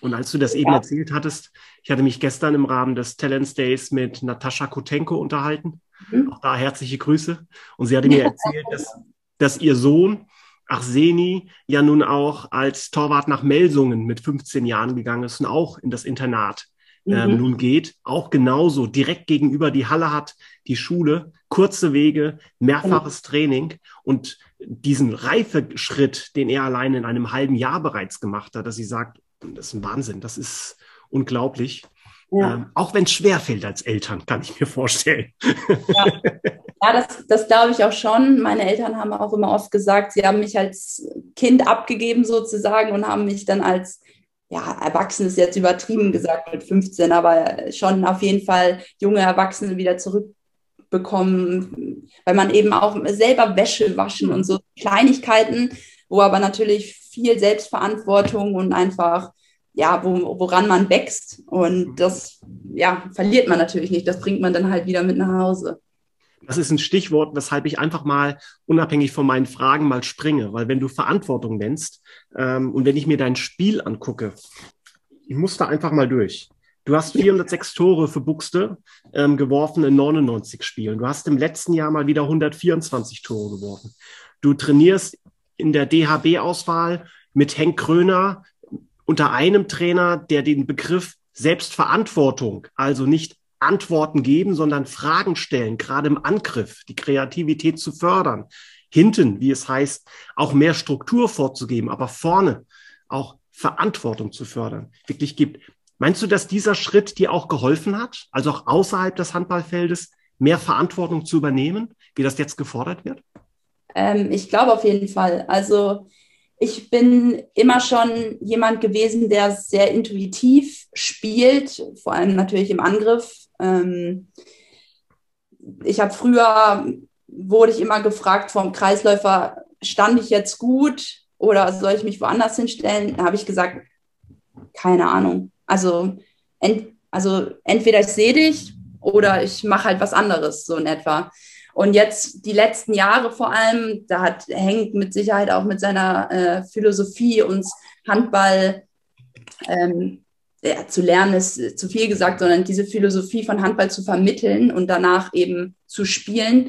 Und als du das eben erzählt hattest, ich hatte mich gestern im Rahmen des Talents Days mit Natascha Kotenko unterhalten. Mhm. Auch da herzliche Grüße. Und sie hatte mir [laughs] erzählt, dass, dass ihr Sohn Arseni ja nun auch als Torwart nach Melsungen mit 15 Jahren gegangen ist und auch in das Internat äh, mhm. nun geht. Auch genauso direkt gegenüber die Halle hat, die Schule, kurze Wege, mehrfaches mhm. Training und diesen Reifeschritt, den er allein in einem halben Jahr bereits gemacht hat, dass sie sagt, das ist ein Wahnsinn, das ist unglaublich. Ja. Ähm, auch wenn es schwer fällt als Eltern, kann ich mir vorstellen. Ja, ja das, das glaube ich auch schon. Meine Eltern haben auch immer oft gesagt, sie haben mich als Kind abgegeben sozusagen und haben mich dann als, ja, Erwachsene ist jetzt übertrieben gesagt mit 15, aber schon auf jeden Fall junge Erwachsene wieder zurückbekommen, weil man eben auch selber Wäsche waschen und so Kleinigkeiten, wo aber natürlich viel Selbstverantwortung und einfach ja, wo, woran man wächst. Und das ja, verliert man natürlich nicht. Das bringt man dann halt wieder mit nach Hause. Das ist ein Stichwort, weshalb ich einfach mal unabhängig von meinen Fragen mal springe, weil wenn du Verantwortung nennst ähm, und wenn ich mir dein Spiel angucke, ich muss da einfach mal durch. Du hast 406 Tore für Buxte ähm, geworfen in 99 Spielen. Du hast im letzten Jahr mal wieder 124 Tore geworfen. Du trainierst in der DHB-Auswahl mit Henk Kröner, unter einem Trainer, der den Begriff Selbstverantwortung, also nicht Antworten geben, sondern Fragen stellen, gerade im Angriff, die Kreativität zu fördern, hinten, wie es heißt, auch mehr Struktur vorzugeben, aber vorne auch Verantwortung zu fördern, wirklich gibt. Meinst du, dass dieser Schritt dir auch geholfen hat, also auch außerhalb des Handballfeldes mehr Verantwortung zu übernehmen, wie das jetzt gefordert wird? Ähm, ich glaube auf jeden Fall. Also ich bin immer schon jemand gewesen, der sehr intuitiv spielt, vor allem natürlich im Angriff. Ähm, ich habe früher, wurde ich immer gefragt vom Kreisläufer, stand ich jetzt gut oder soll ich mich woanders hinstellen? Da habe ich gesagt, keine Ahnung. Also, ent, also entweder ich sehe dich oder ich mache halt was anderes, so in etwa. Und jetzt die letzten Jahre vor allem, da hat hängt mit Sicherheit auch mit seiner äh, Philosophie uns Handball ähm, ja, zu lernen ist zu viel gesagt, sondern diese Philosophie von Handball zu vermitteln und danach eben zu spielen.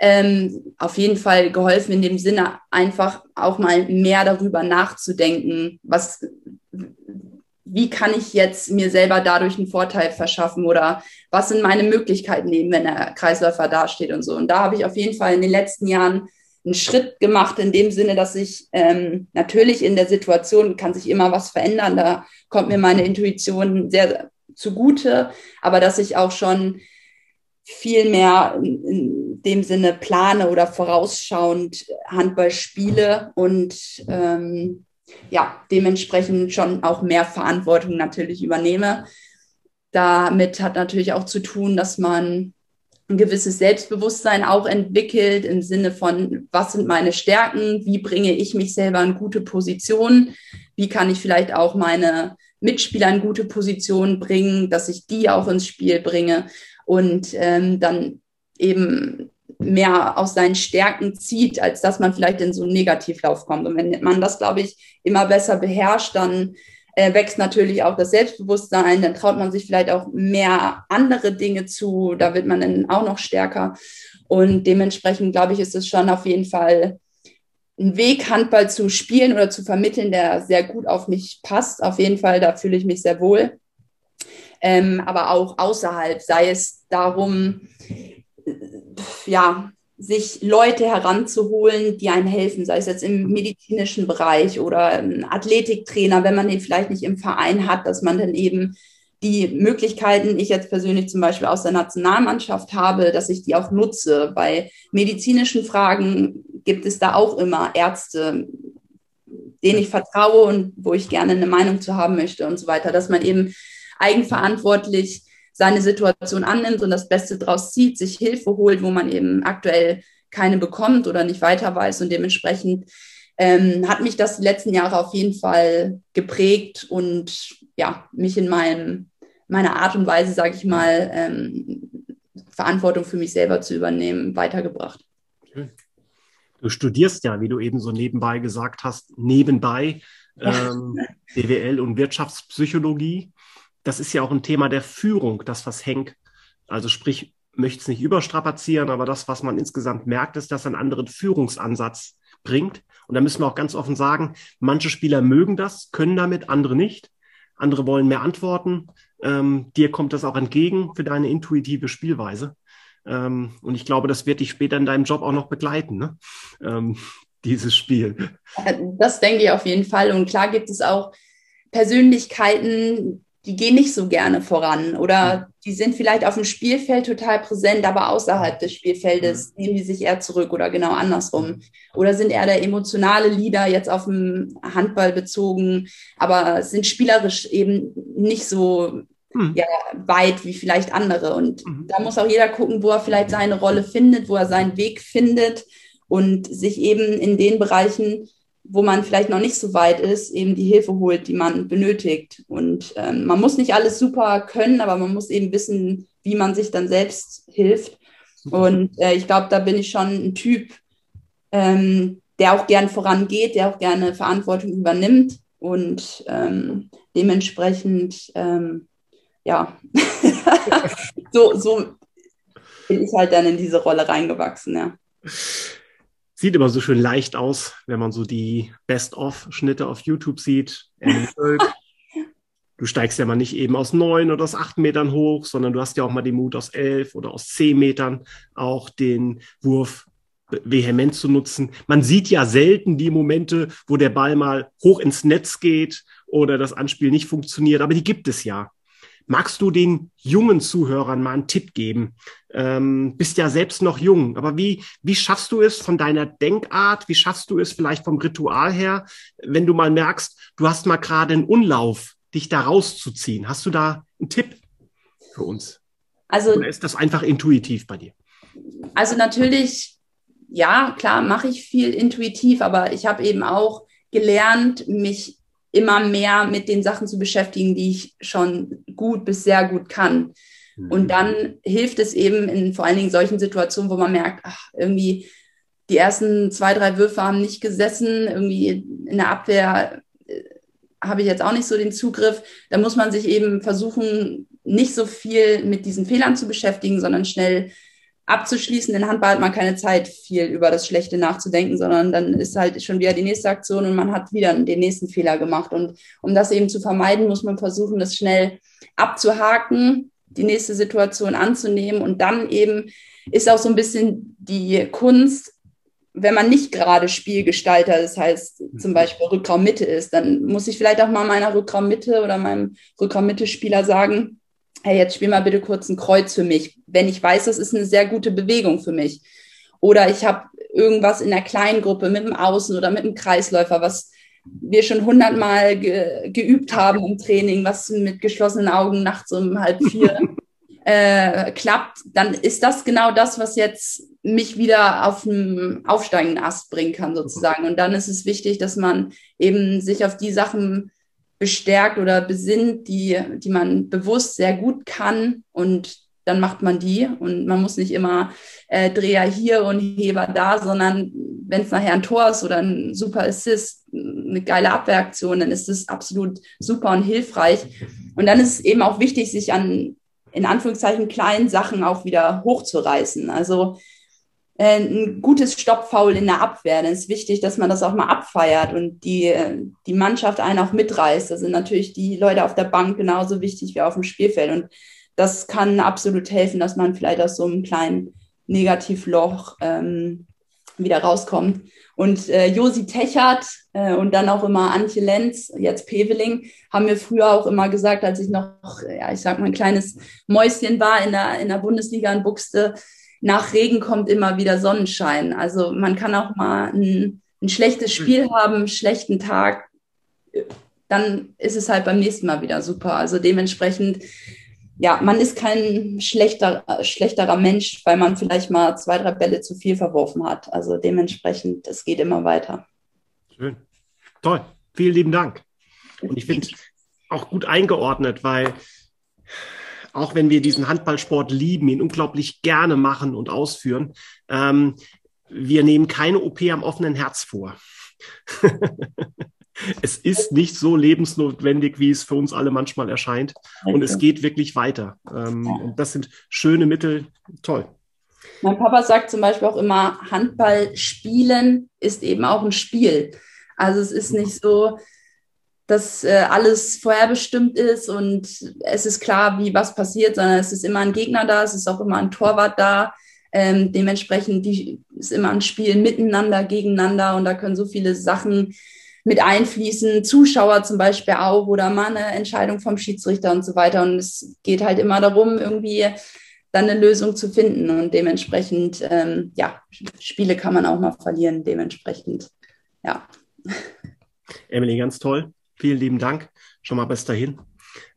Ähm, auf jeden Fall geholfen in dem Sinne, einfach auch mal mehr darüber nachzudenken, was, wie kann ich jetzt mir selber dadurch einen Vorteil verschaffen oder was sind meine Möglichkeiten eben, wenn der Kreisläufer dasteht und so. Und da habe ich auf jeden Fall in den letzten Jahren einen Schritt gemacht in dem Sinne, dass ich ähm, natürlich in der Situation kann sich immer was verändern. Da kommt mir meine Intuition sehr zugute, aber dass ich auch schon viel mehr in, in dem Sinne plane oder vorausschauend Handball spiele und ähm, ja, dementsprechend schon auch mehr Verantwortung natürlich übernehme. Damit hat natürlich auch zu tun, dass man ein gewisses Selbstbewusstsein auch entwickelt im Sinne von, was sind meine Stärken, wie bringe ich mich selber in gute Positionen, wie kann ich vielleicht auch meine Mitspieler in gute Positionen bringen, dass ich die auch ins Spiel bringe? Und ähm, dann eben mehr aus seinen Stärken zieht, als dass man vielleicht in so einen Negativlauf kommt. Und wenn man das, glaube ich, immer besser beherrscht, dann äh, wächst natürlich auch das Selbstbewusstsein, dann traut man sich vielleicht auch mehr andere Dinge zu, da wird man dann auch noch stärker. Und dementsprechend, glaube ich, ist es schon auf jeden Fall ein Weg, Handball zu spielen oder zu vermitteln, der sehr gut auf mich passt. Auf jeden Fall, da fühle ich mich sehr wohl. Ähm, aber auch außerhalb, sei es darum, ja, sich Leute heranzuholen, die einem helfen, sei es jetzt im medizinischen Bereich oder Athletiktrainer, wenn man den vielleicht nicht im Verein hat, dass man dann eben die Möglichkeiten, ich jetzt persönlich zum Beispiel aus der Nationalmannschaft habe, dass ich die auch nutze. Bei medizinischen Fragen gibt es da auch immer Ärzte, denen ich vertraue und wo ich gerne eine Meinung zu haben möchte und so weiter, dass man eben eigenverantwortlich seine Situation annimmt und das Beste draus zieht, sich Hilfe holt, wo man eben aktuell keine bekommt oder nicht weiter weiß. Und dementsprechend ähm, hat mich das die letzten Jahre auf jeden Fall geprägt und ja, mich in meinem, meiner Art und Weise, sage ich mal, ähm, Verantwortung für mich selber zu übernehmen, weitergebracht. Du studierst ja, wie du eben so nebenbei gesagt hast, nebenbei ähm, BWL und Wirtschaftspsychologie. Das ist ja auch ein Thema der Führung, das was Henk, also sprich, möchte es nicht überstrapazieren, aber das, was man insgesamt merkt, ist, dass er einen anderen Führungsansatz bringt. Und da müssen wir auch ganz offen sagen, manche Spieler mögen das, können damit, andere nicht. Andere wollen mehr Antworten. Ähm, dir kommt das auch entgegen für deine intuitive Spielweise. Ähm, und ich glaube, das wird dich später in deinem Job auch noch begleiten, ne? ähm, [laughs] dieses Spiel. Das denke ich auf jeden Fall. Und klar gibt es auch Persönlichkeiten, die gehen nicht so gerne voran oder die sind vielleicht auf dem Spielfeld total präsent, aber außerhalb des Spielfeldes nehmen die sich eher zurück oder genau andersrum. Oder sind eher der emotionale Leader jetzt auf dem Handball bezogen, aber sind spielerisch eben nicht so mhm. ja, weit wie vielleicht andere. Und mhm. da muss auch jeder gucken, wo er vielleicht seine Rolle findet, wo er seinen Weg findet und sich eben in den Bereichen wo man vielleicht noch nicht so weit ist, eben die Hilfe holt, die man benötigt. Und ähm, man muss nicht alles super können, aber man muss eben wissen, wie man sich dann selbst hilft. Und äh, ich glaube, da bin ich schon ein Typ, ähm, der auch gern vorangeht, der auch gerne Verantwortung übernimmt und ähm, dementsprechend, ähm, ja, [laughs] so, so bin ich halt dann in diese Rolle reingewachsen, ja sieht immer so schön leicht aus, wenn man so die Best-of-Schnitte auf YouTube sieht. [laughs] du steigst ja mal nicht eben aus neun oder aus acht Metern hoch, sondern du hast ja auch mal den Mut aus elf oder aus zehn Metern auch den Wurf vehement zu nutzen. Man sieht ja selten die Momente, wo der Ball mal hoch ins Netz geht oder das Anspiel nicht funktioniert, aber die gibt es ja. Magst du den jungen Zuhörern mal einen Tipp geben? Ähm, bist ja selbst noch jung, aber wie, wie schaffst du es von deiner Denkart? Wie schaffst du es vielleicht vom Ritual her, wenn du mal merkst, du hast mal gerade einen Unlauf, dich da rauszuziehen? Hast du da einen Tipp für uns? Also, Oder ist das einfach intuitiv bei dir? Also natürlich, ja, klar, mache ich viel intuitiv, aber ich habe eben auch gelernt, mich immer mehr mit den Sachen zu beschäftigen, die ich schon gut bis sehr gut kann. Und mhm. dann hilft es eben in vor allen Dingen solchen Situationen, wo man merkt, ach, irgendwie die ersten zwei, drei Würfe haben nicht gesessen, irgendwie in der Abwehr äh, habe ich jetzt auch nicht so den Zugriff. Da muss man sich eben versuchen, nicht so viel mit diesen Fehlern zu beschäftigen, sondern schnell abzuschließen. In Handball hat man keine Zeit, viel über das Schlechte nachzudenken, sondern dann ist halt schon wieder die nächste Aktion und man hat wieder den nächsten Fehler gemacht. Und um das eben zu vermeiden, muss man versuchen, das schnell abzuhaken, die nächste Situation anzunehmen. Und dann eben ist auch so ein bisschen die Kunst, wenn man nicht gerade Spielgestalter, das heißt zum mhm. Beispiel Rückraummitte ist, dann muss ich vielleicht auch mal meiner Rückraummitte oder meinem Rückraummitte-Spieler sagen, hey, jetzt spiel mal bitte kurz ein Kreuz für mich, wenn ich weiß, das ist eine sehr gute Bewegung für mich. Oder ich habe irgendwas in der Kleingruppe mit dem Außen oder mit dem Kreisläufer, was wir schon hundertmal ge geübt haben im Training, was mit geschlossenen Augen nachts um halb vier [laughs] äh, klappt, dann ist das genau das, was jetzt mich wieder auf einen aufsteigenden Ast bringen kann, sozusagen. Und dann ist es wichtig, dass man eben sich auf die Sachen bestärkt oder besinnt, die, die man bewusst sehr gut kann und dann macht man die und man muss nicht immer äh, Dreher hier und Heber da, sondern wenn es nachher ein Tor ist oder ein super Assist, eine geile Abwehraktion, dann ist es absolut super und hilfreich. Und dann ist es eben auch wichtig, sich an in Anführungszeichen kleinen Sachen auch wieder hochzureißen. Also ein gutes Stoppfaul in der Abwehr. Dann ist wichtig, dass man das auch mal abfeiert und die, die Mannschaft einen auch mitreißt. Da sind natürlich die Leute auf der Bank genauso wichtig wie auf dem Spielfeld. Und das kann absolut helfen, dass man vielleicht aus so einem kleinen Negativloch ähm, wieder rauskommt. Und äh, Josi Techert äh, und dann auch immer Antje Lenz, jetzt Peveling, haben mir früher auch immer gesagt, als ich noch, ja, ich sag mal, ein kleines Mäuschen war in der, in der Bundesliga in Buxte, nach Regen kommt immer wieder Sonnenschein. Also man kann auch mal ein, ein schlechtes hm. Spiel haben, einen schlechten Tag, dann ist es halt beim nächsten Mal wieder super. Also dementsprechend, ja, man ist kein schlechter, schlechterer Mensch, weil man vielleicht mal zwei, drei Bälle zu viel verworfen hat. Also dementsprechend, es geht immer weiter. Schön. Toll. Vielen lieben Dank. Und ich finde auch gut eingeordnet, weil auch wenn wir diesen Handballsport lieben, ihn unglaublich gerne machen und ausführen, ähm, wir nehmen keine OP am offenen Herz vor. [laughs] Es ist nicht so lebensnotwendig, wie es für uns alle manchmal erscheint. Und es geht wirklich weiter. Ähm, und das sind schöne Mittel. Toll. Mein Papa sagt zum Beispiel auch immer, Handball spielen ist eben auch ein Spiel. Also es ist nicht so, dass äh, alles vorherbestimmt ist und es ist klar, wie was passiert, sondern es ist immer ein Gegner da, es ist auch immer ein Torwart da. Ähm, dementsprechend die, ist immer ein Spiel miteinander, gegeneinander und da können so viele Sachen mit einfließen, Zuschauer zum Beispiel auch oder mal eine Entscheidung vom Schiedsrichter und so weiter. Und es geht halt immer darum, irgendwie dann eine Lösung zu finden. Und dementsprechend, ähm, ja, Spiele kann man auch mal verlieren, dementsprechend, ja. Emily, ganz toll. Vielen lieben Dank. Schon mal bis dahin.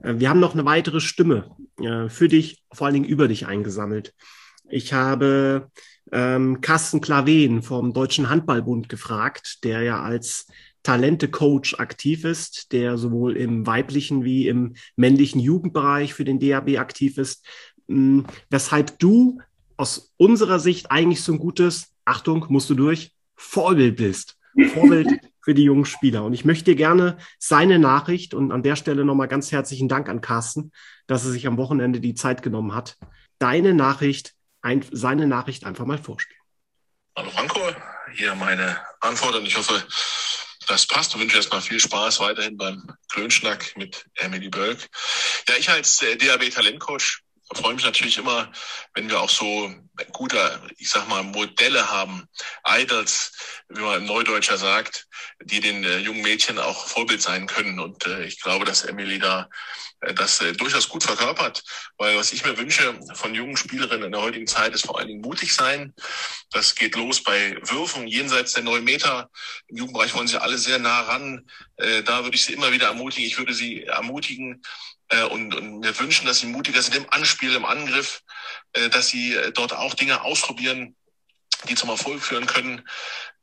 Äh, wir haben noch eine weitere Stimme äh, für dich, vor allen Dingen über dich eingesammelt. Ich habe ähm, Carsten Klaven vom Deutschen Handballbund gefragt, der ja als Talente-Coach aktiv ist, der sowohl im weiblichen wie im männlichen Jugendbereich für den DAB aktiv ist, hm, weshalb du aus unserer Sicht eigentlich so ein gutes, Achtung, musst du durch, Vorbild bist. [laughs] Vorbild für die jungen Spieler. Und ich möchte gerne seine Nachricht und an der Stelle nochmal ganz herzlichen Dank an Carsten, dass er sich am Wochenende die Zeit genommen hat, deine Nachricht, ein, seine Nachricht einfach mal vorspielen. Hallo Franco, hier meine Antwort und ich hoffe, das passt und wünsche erstmal viel Spaß weiterhin beim Klönschnack mit Emily Bölk. Ja, ich als äh, DAB Talentcoach freue mich natürlich immer, wenn wir auch so gute, ich sag mal, Modelle haben, Idols, wie man im Neudeutscher sagt, die den äh, jungen Mädchen auch Vorbild sein können. Und äh, ich glaube, dass Emily da äh, das äh, durchaus gut verkörpert, weil was ich mir wünsche von jungen Spielerinnen in der heutigen Zeit ist vor allen Dingen mutig sein. Das geht los bei Würfen jenseits der neun Meter. Im Jugendbereich wollen sie alle sehr nah ran. Äh, da würde ich sie immer wieder ermutigen. Ich würde sie ermutigen, und, und wir wünschen, dass sie mutiger sind im Anspiel, im Angriff, äh, dass sie äh, dort auch Dinge ausprobieren, die zum Erfolg führen können.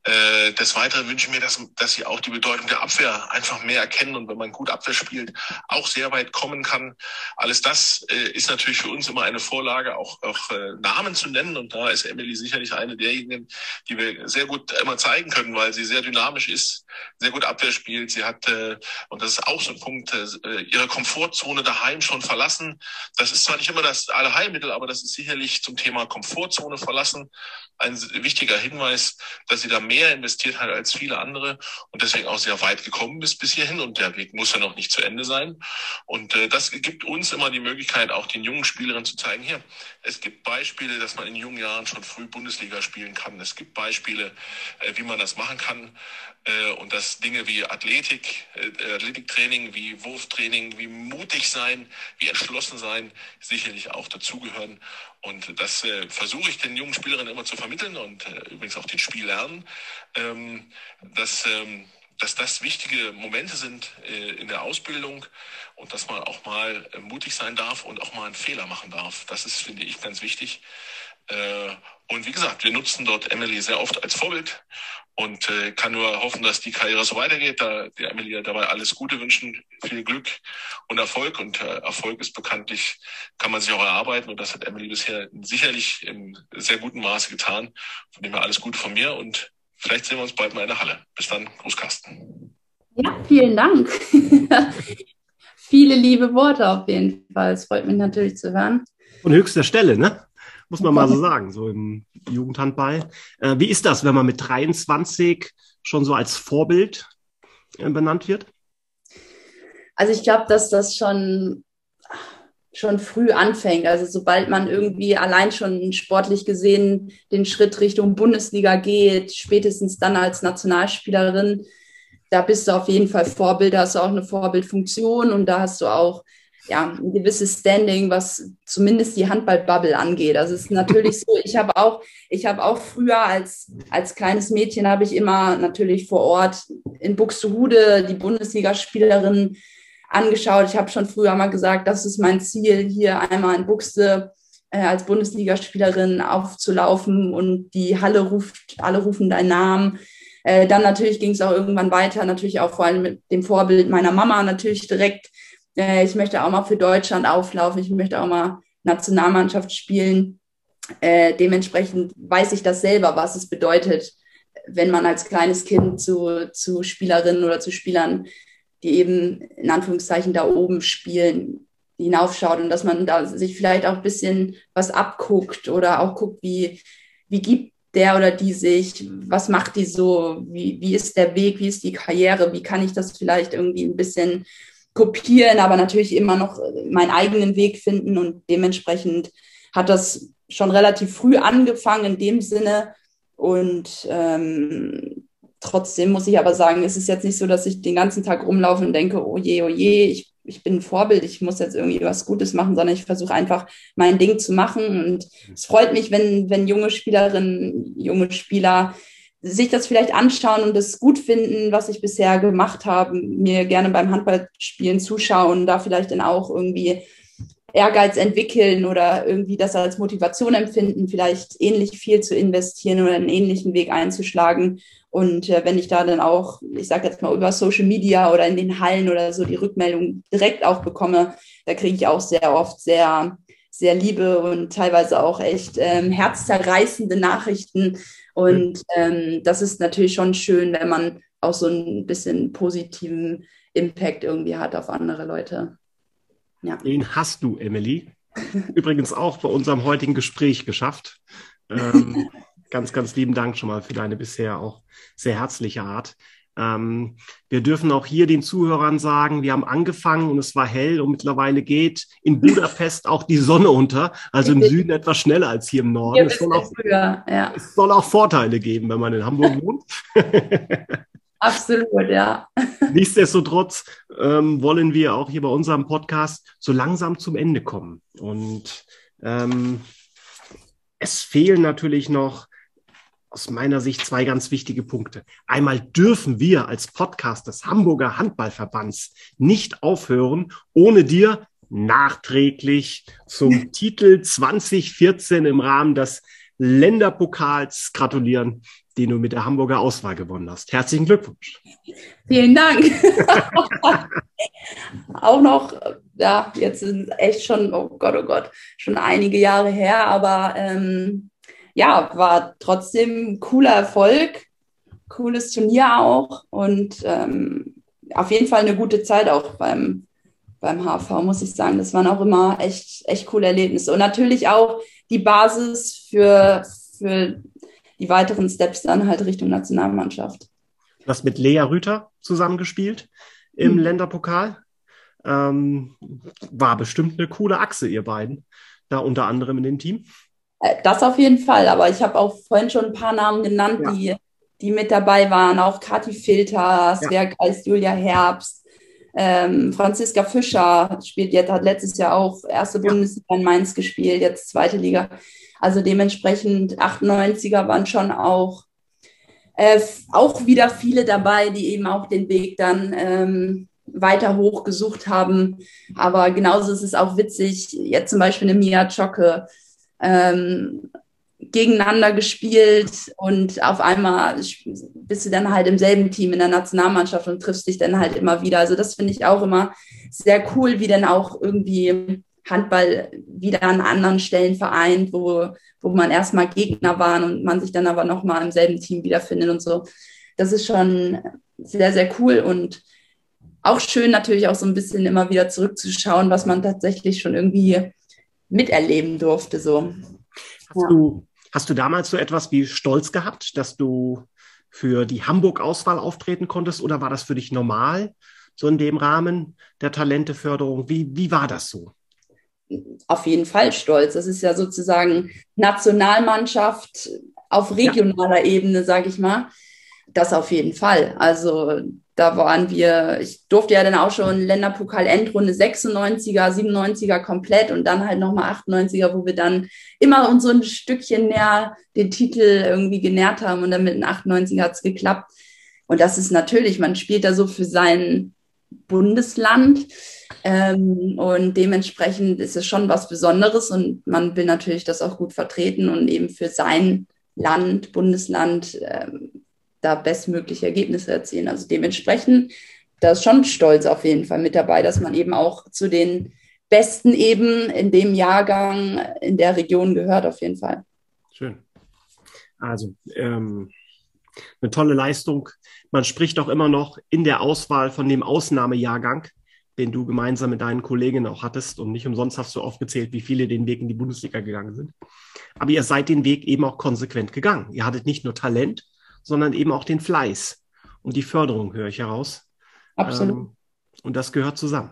Äh, des Weiteren wünsche ich mir, dass, dass sie auch die Bedeutung der Abwehr einfach mehr erkennen und wenn man gut Abwehr spielt, auch sehr weit kommen kann. Alles das äh, ist natürlich für uns immer eine Vorlage, auch, auch äh, Namen zu nennen und da ist Emily sicherlich eine derjenigen, die wir sehr gut immer zeigen können, weil sie sehr dynamisch ist, sehr gut Abwehr spielt. Sie hat, äh, und das ist auch so ein Punkt, äh, ihre Komfortzone daheim schon verlassen. Das ist zwar nicht immer das Allerheilmittel, aber das ist sicherlich zum Thema Komfortzone verlassen ein wichtiger Hinweis, dass sie da mehr investiert hat als viele andere und deswegen auch sehr weit gekommen ist bis hierhin und der Weg muss ja noch nicht zu Ende sein. Und äh, das gibt uns immer die Möglichkeit, auch den jungen Spielerinnen zu zeigen, hier, es gibt Beispiele, dass man in jungen Jahren schon früh Bundesliga spielen kann. Es gibt Beispiele, äh, wie man das machen kann äh, und dass Dinge wie Athletik, äh, Athletiktraining, wie Wurftraining, wie mutig sein, wie entschlossen sein sicherlich auch dazugehören. Und das äh, versuche ich den jungen Spielerinnen immer zu vermitteln und äh, übrigens auch den Spiellernen, ähm, dass, ähm, dass das wichtige Momente sind äh, in der Ausbildung und dass man auch mal äh, mutig sein darf und auch mal einen Fehler machen darf. Das ist, finde ich, ganz wichtig. Äh, und wie gesagt, wir nutzen dort Emily sehr oft als Vorbild und äh, kann nur hoffen, dass die Karriere so weitergeht. Da der Emilia dabei alles Gute wünschen, viel Glück und Erfolg. Und äh, Erfolg ist bekanntlich, kann man sich auch erarbeiten. Und das hat Emily bisher sicherlich in sehr gutem Maße getan. Von dem her alles Gute von mir und vielleicht sehen wir uns bald mal in der Halle. Bis dann, Gruß Carsten. Ja, vielen Dank. [laughs] Viele liebe Worte auf jeden Fall. Es freut mich natürlich zu hören. Von höchster Stelle, ne? Muss man mal so sagen, so im Jugendhandball. Äh, wie ist das, wenn man mit 23 schon so als Vorbild äh, benannt wird? Also ich glaube, dass das schon schon früh anfängt. Also sobald man irgendwie allein schon sportlich gesehen den Schritt Richtung Bundesliga geht, spätestens dann als Nationalspielerin, da bist du auf jeden Fall Vorbild, da hast du auch eine Vorbildfunktion und da hast du auch ja, ein gewisses Standing, was zumindest die Handballbubble angeht. Das ist natürlich so. Ich habe auch, ich habe auch früher als, als kleines Mädchen habe ich immer natürlich vor Ort in Buxtehude die Bundesligaspielerin angeschaut. Ich habe schon früher mal gesagt, das ist mein Ziel, hier einmal in Buxte äh, als Bundesligaspielerin aufzulaufen und die Halle ruft, alle rufen deinen Namen. Äh, dann natürlich ging es auch irgendwann weiter, natürlich auch vor allem mit dem Vorbild meiner Mama natürlich direkt äh, ich möchte auch mal für Deutschland auflaufen, ich möchte auch mal Nationalmannschaft spielen. Äh, dementsprechend weiß ich das selber, was es bedeutet, wenn man als kleines Kind zu, zu Spielerinnen oder zu Spielern, die eben in Anführungszeichen da oben spielen, hinaufschaut und dass man da sich vielleicht auch ein bisschen was abguckt oder auch guckt, wie, wie gibt der oder die sich, was macht die so, wie, wie ist der Weg, wie ist die Karriere, wie kann ich das vielleicht irgendwie ein bisschen kopieren, aber natürlich immer noch meinen eigenen Weg finden und dementsprechend hat das schon relativ früh angefangen in dem Sinne und ähm, trotzdem muss ich aber sagen, es ist jetzt nicht so, dass ich den ganzen Tag rumlaufe und denke, oh je, oh je, ich ich bin ein Vorbild, ich muss jetzt irgendwie was Gutes machen, sondern ich versuche einfach mein Ding zu machen. Und es freut mich, wenn, wenn junge Spielerinnen, junge Spieler sich das vielleicht anschauen und es gut finden, was ich bisher gemacht habe, mir gerne beim Handballspielen zuschauen, da vielleicht dann auch irgendwie Ehrgeiz entwickeln oder irgendwie das als Motivation empfinden, vielleicht ähnlich viel zu investieren oder einen ähnlichen Weg einzuschlagen. Und äh, wenn ich da dann auch, ich sage jetzt mal über Social Media oder in den Hallen oder so die Rückmeldung direkt auch bekomme, da kriege ich auch sehr oft sehr, sehr liebe und teilweise auch echt ähm, herzzerreißende Nachrichten. Und ähm, das ist natürlich schon schön, wenn man auch so ein bisschen positiven Impact irgendwie hat auf andere Leute. Ja. Den hast du, Emily. [laughs] Übrigens auch bei unserem heutigen Gespräch geschafft. Ähm, [laughs] ganz, ganz lieben Dank schon mal für deine bisher auch sehr herzliche Art. Ähm, wir dürfen auch hier den Zuhörern sagen, wir haben angefangen und es war hell und mittlerweile geht in Budapest auch die Sonne unter, also im Süden etwas schneller als hier im Norden. Es soll, auch, früher, ja. es soll auch Vorteile geben, wenn man in Hamburg wohnt. [laughs] Absolut, ja. Nichtsdestotrotz ähm, wollen wir auch hier bei unserem Podcast so langsam zum Ende kommen. Und ähm, es fehlen natürlich noch aus meiner Sicht zwei ganz wichtige Punkte. Einmal dürfen wir als Podcast des Hamburger Handballverbands nicht aufhören, ohne dir nachträglich zum Titel 2014 im Rahmen des Länderpokals gratulieren den du mit der Hamburger Auswahl gewonnen hast. Herzlichen Glückwunsch. Vielen Dank. [laughs] auch noch, ja, jetzt sind echt schon, oh Gott, oh Gott, schon einige Jahre her, aber ähm, ja, war trotzdem cooler Erfolg, cooles Turnier auch und ähm, auf jeden Fall eine gute Zeit auch beim, beim HV, muss ich sagen. Das waren auch immer echt, echt coole Erlebnisse. Und natürlich auch die Basis für, für die weiteren Steps dann halt Richtung Nationalmannschaft. Du hast mit Lea Rüther zusammengespielt im hm. Länderpokal. Ähm, war bestimmt eine coole Achse, ihr beiden, da unter anderem in dem Team. Äh, das auf jeden Fall, aber ich habe auch vorhin schon ein paar Namen genannt, ja. die, die mit dabei waren. Auch Kathi Filter, Svea ja. Geist, Julia Herbst, ähm, Franziska Fischer spielt jetzt, hat letztes Jahr auch erste ja. Bundesliga in Mainz gespielt, jetzt zweite Liga. Also dementsprechend 98er waren schon auch, äh, auch wieder viele dabei, die eben auch den Weg dann ähm, weiter hoch gesucht haben. Aber genauso ist es auch witzig, jetzt zum Beispiel eine Mia Chocke, ähm, gegeneinander gespielt und auf einmal bist du dann halt im selben Team in der Nationalmannschaft und triffst dich dann halt immer wieder. Also das finde ich auch immer sehr cool, wie dann auch irgendwie Handball wieder an anderen Stellen vereint, wo, wo man erstmal Gegner waren und man sich dann aber nochmal im selben Team wiederfindet und so. Das ist schon sehr, sehr cool und auch schön natürlich auch so ein bisschen immer wieder zurückzuschauen, was man tatsächlich schon irgendwie miterleben durfte. So. Hast, ja. du, hast du damals so etwas wie Stolz gehabt, dass du für die Hamburg-Auswahl auftreten konntest oder war das für dich normal, so in dem Rahmen der Talenteförderung? Wie, wie war das so? auf jeden Fall stolz. Das ist ja sozusagen Nationalmannschaft auf regionaler ja. Ebene, sage ich mal. Das auf jeden Fall. Also da waren wir, ich durfte ja dann auch schon Länderpokal Endrunde 96er, 97er komplett und dann halt nochmal 98er, wo wir dann immer uns so ein Stückchen mehr den Titel irgendwie genährt haben und dann mit den 98er hat es geklappt. Und das ist natürlich, man spielt da so für sein Bundesland ähm, und dementsprechend ist es schon was Besonderes und man will natürlich das auch gut vertreten und eben für sein Land, Bundesland ähm, da bestmögliche Ergebnisse erzielen. Also dementsprechend, da ist schon Stolz auf jeden Fall mit dabei, dass man eben auch zu den Besten eben in dem Jahrgang in der Region gehört, auf jeden Fall. Schön. Also ähm, Eine tolle Leistung. Man spricht auch immer noch in der Auswahl von dem Ausnahmejahrgang, den du gemeinsam mit deinen Kolleginnen auch hattest. Und nicht umsonst hast du aufgezählt, wie viele den Weg in die Bundesliga gegangen sind. Aber ihr seid den Weg eben auch konsequent gegangen. Ihr hattet nicht nur Talent, sondern eben auch den Fleiß und die Förderung, höre ich heraus. Absolut. Ähm, und das gehört zusammen.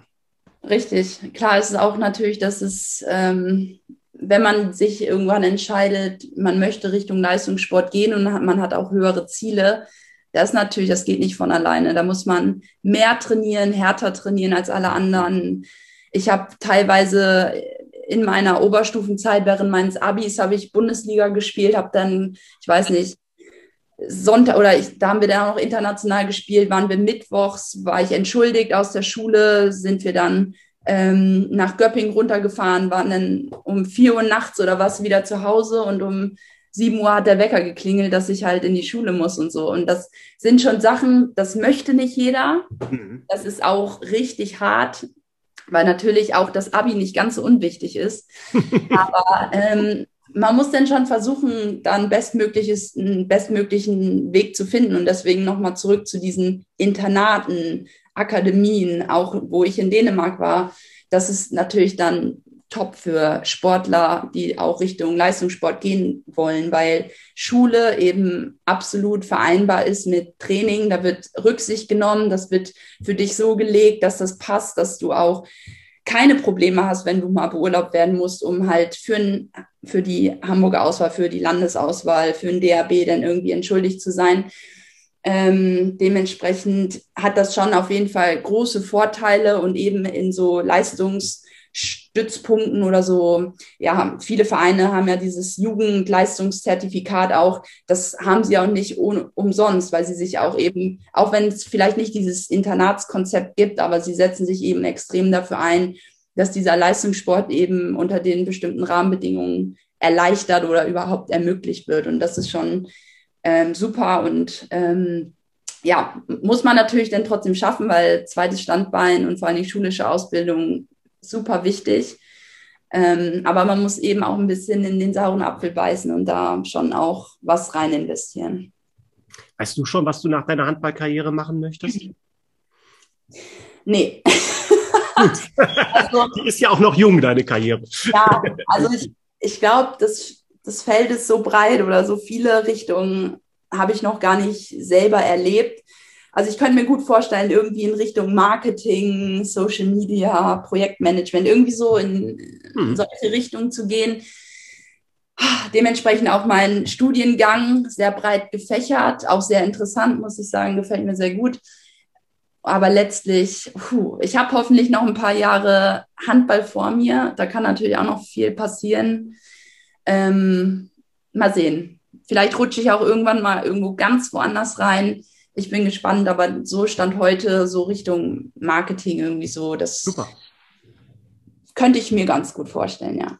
Richtig. Klar ist es auch natürlich, dass es, ähm, wenn man sich irgendwann entscheidet, man möchte Richtung Leistungssport gehen und man hat auch höhere Ziele, das ist natürlich, das geht nicht von alleine. Da muss man mehr trainieren, härter trainieren als alle anderen. Ich habe teilweise in meiner Oberstufenzeit während meines Abis habe ich Bundesliga gespielt, habe dann, ich weiß nicht, Sonntag oder ich, da haben wir dann auch noch international gespielt, waren wir mittwochs, war ich entschuldigt aus der Schule, sind wir dann ähm, nach Göppingen runtergefahren, waren dann um vier Uhr nachts oder was wieder zu Hause und um sieben Uhr hat der Wecker geklingelt, dass ich halt in die Schule muss und so. Und das sind schon Sachen, das möchte nicht jeder. Mhm. Das ist auch richtig hart, weil natürlich auch das Abi nicht ganz so unwichtig ist. [laughs] Aber ähm, man muss dann schon versuchen, dann bestmögliches, einen bestmöglichen Weg zu finden. Und deswegen nochmal zurück zu diesen Internaten, Akademien, auch wo ich in Dänemark war. Das ist natürlich dann top für Sportler, die auch Richtung Leistungssport gehen wollen, weil Schule eben absolut vereinbar ist mit Training. Da wird Rücksicht genommen, das wird für dich so gelegt, dass das passt, dass du auch keine Probleme hast, wenn du mal beurlaubt werden musst, um halt für, ein, für die Hamburger Auswahl, für die Landesauswahl, für ein DAB dann irgendwie entschuldigt zu sein. Ähm, dementsprechend hat das schon auf jeden Fall große Vorteile und eben in so Leistungsstützpunkten oder so, ja, viele Vereine haben ja dieses Jugendleistungszertifikat auch, das haben sie auch nicht umsonst, weil sie sich auch eben, auch wenn es vielleicht nicht dieses Internatskonzept gibt, aber sie setzen sich eben extrem dafür ein, dass dieser Leistungssport eben unter den bestimmten Rahmenbedingungen erleichtert oder überhaupt ermöglicht wird. Und das ist schon ähm, super und ähm, ja, muss man natürlich dann trotzdem schaffen, weil zweites Standbein und vor allem die schulische Ausbildung super wichtig. Ähm, aber man muss eben auch ein bisschen in den sauren Apfel beißen und da schon auch was rein investieren. Weißt du schon, was du nach deiner Handballkarriere machen möchtest? [laughs] Nee. also, [laughs] Die ist ja auch noch jung, deine Karriere. Ja, also ich, ich glaube, das das Feld ist so breit oder so viele Richtungen habe ich noch gar nicht selber erlebt. Also ich könnte mir gut vorstellen, irgendwie in Richtung Marketing, Social Media, Projektmanagement, irgendwie so in, hm. solche Richtungen zu gehen. Dementsprechend auch mein Studiengang sehr breit gefächert, auch sehr interessant, muss ich sagen, gefällt mir sehr gut. Aber letztlich, puh, ich habe hoffentlich noch ein paar Jahre Handball vor mir. Da kann natürlich auch noch viel passieren. Ähm, mal sehen. Vielleicht rutsche ich auch irgendwann mal irgendwo ganz woanders rein. Ich bin gespannt, aber so stand heute so Richtung Marketing irgendwie so. Das Super. könnte ich mir ganz gut vorstellen, ja.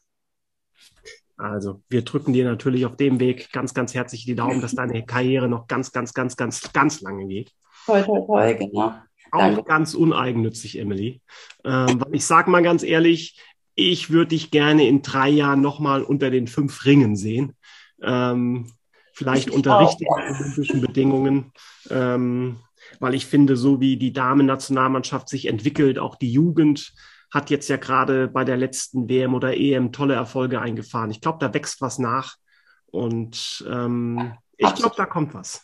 Also, wir drücken dir natürlich auf dem Weg ganz, ganz herzlich die Daumen, dass deine [laughs] Karriere noch ganz, ganz, ganz, ganz, ganz lange geht. Toll, toll, toll, genau. Auch Danke. ganz uneigennützig, Emily. Ähm, ich sage mal ganz ehrlich, ich würde dich gerne in drei Jahren nochmal unter den fünf Ringen sehen. Ähm, vielleicht ich unter richtigen olympischen Bedingungen. Ähm, weil ich finde, so wie die Damen-Nationalmannschaft sich entwickelt, auch die Jugend hat jetzt ja gerade bei der letzten WM oder EM tolle Erfolge eingefahren. Ich glaube, da wächst was nach. Und ähm, ich glaube, da kommt was.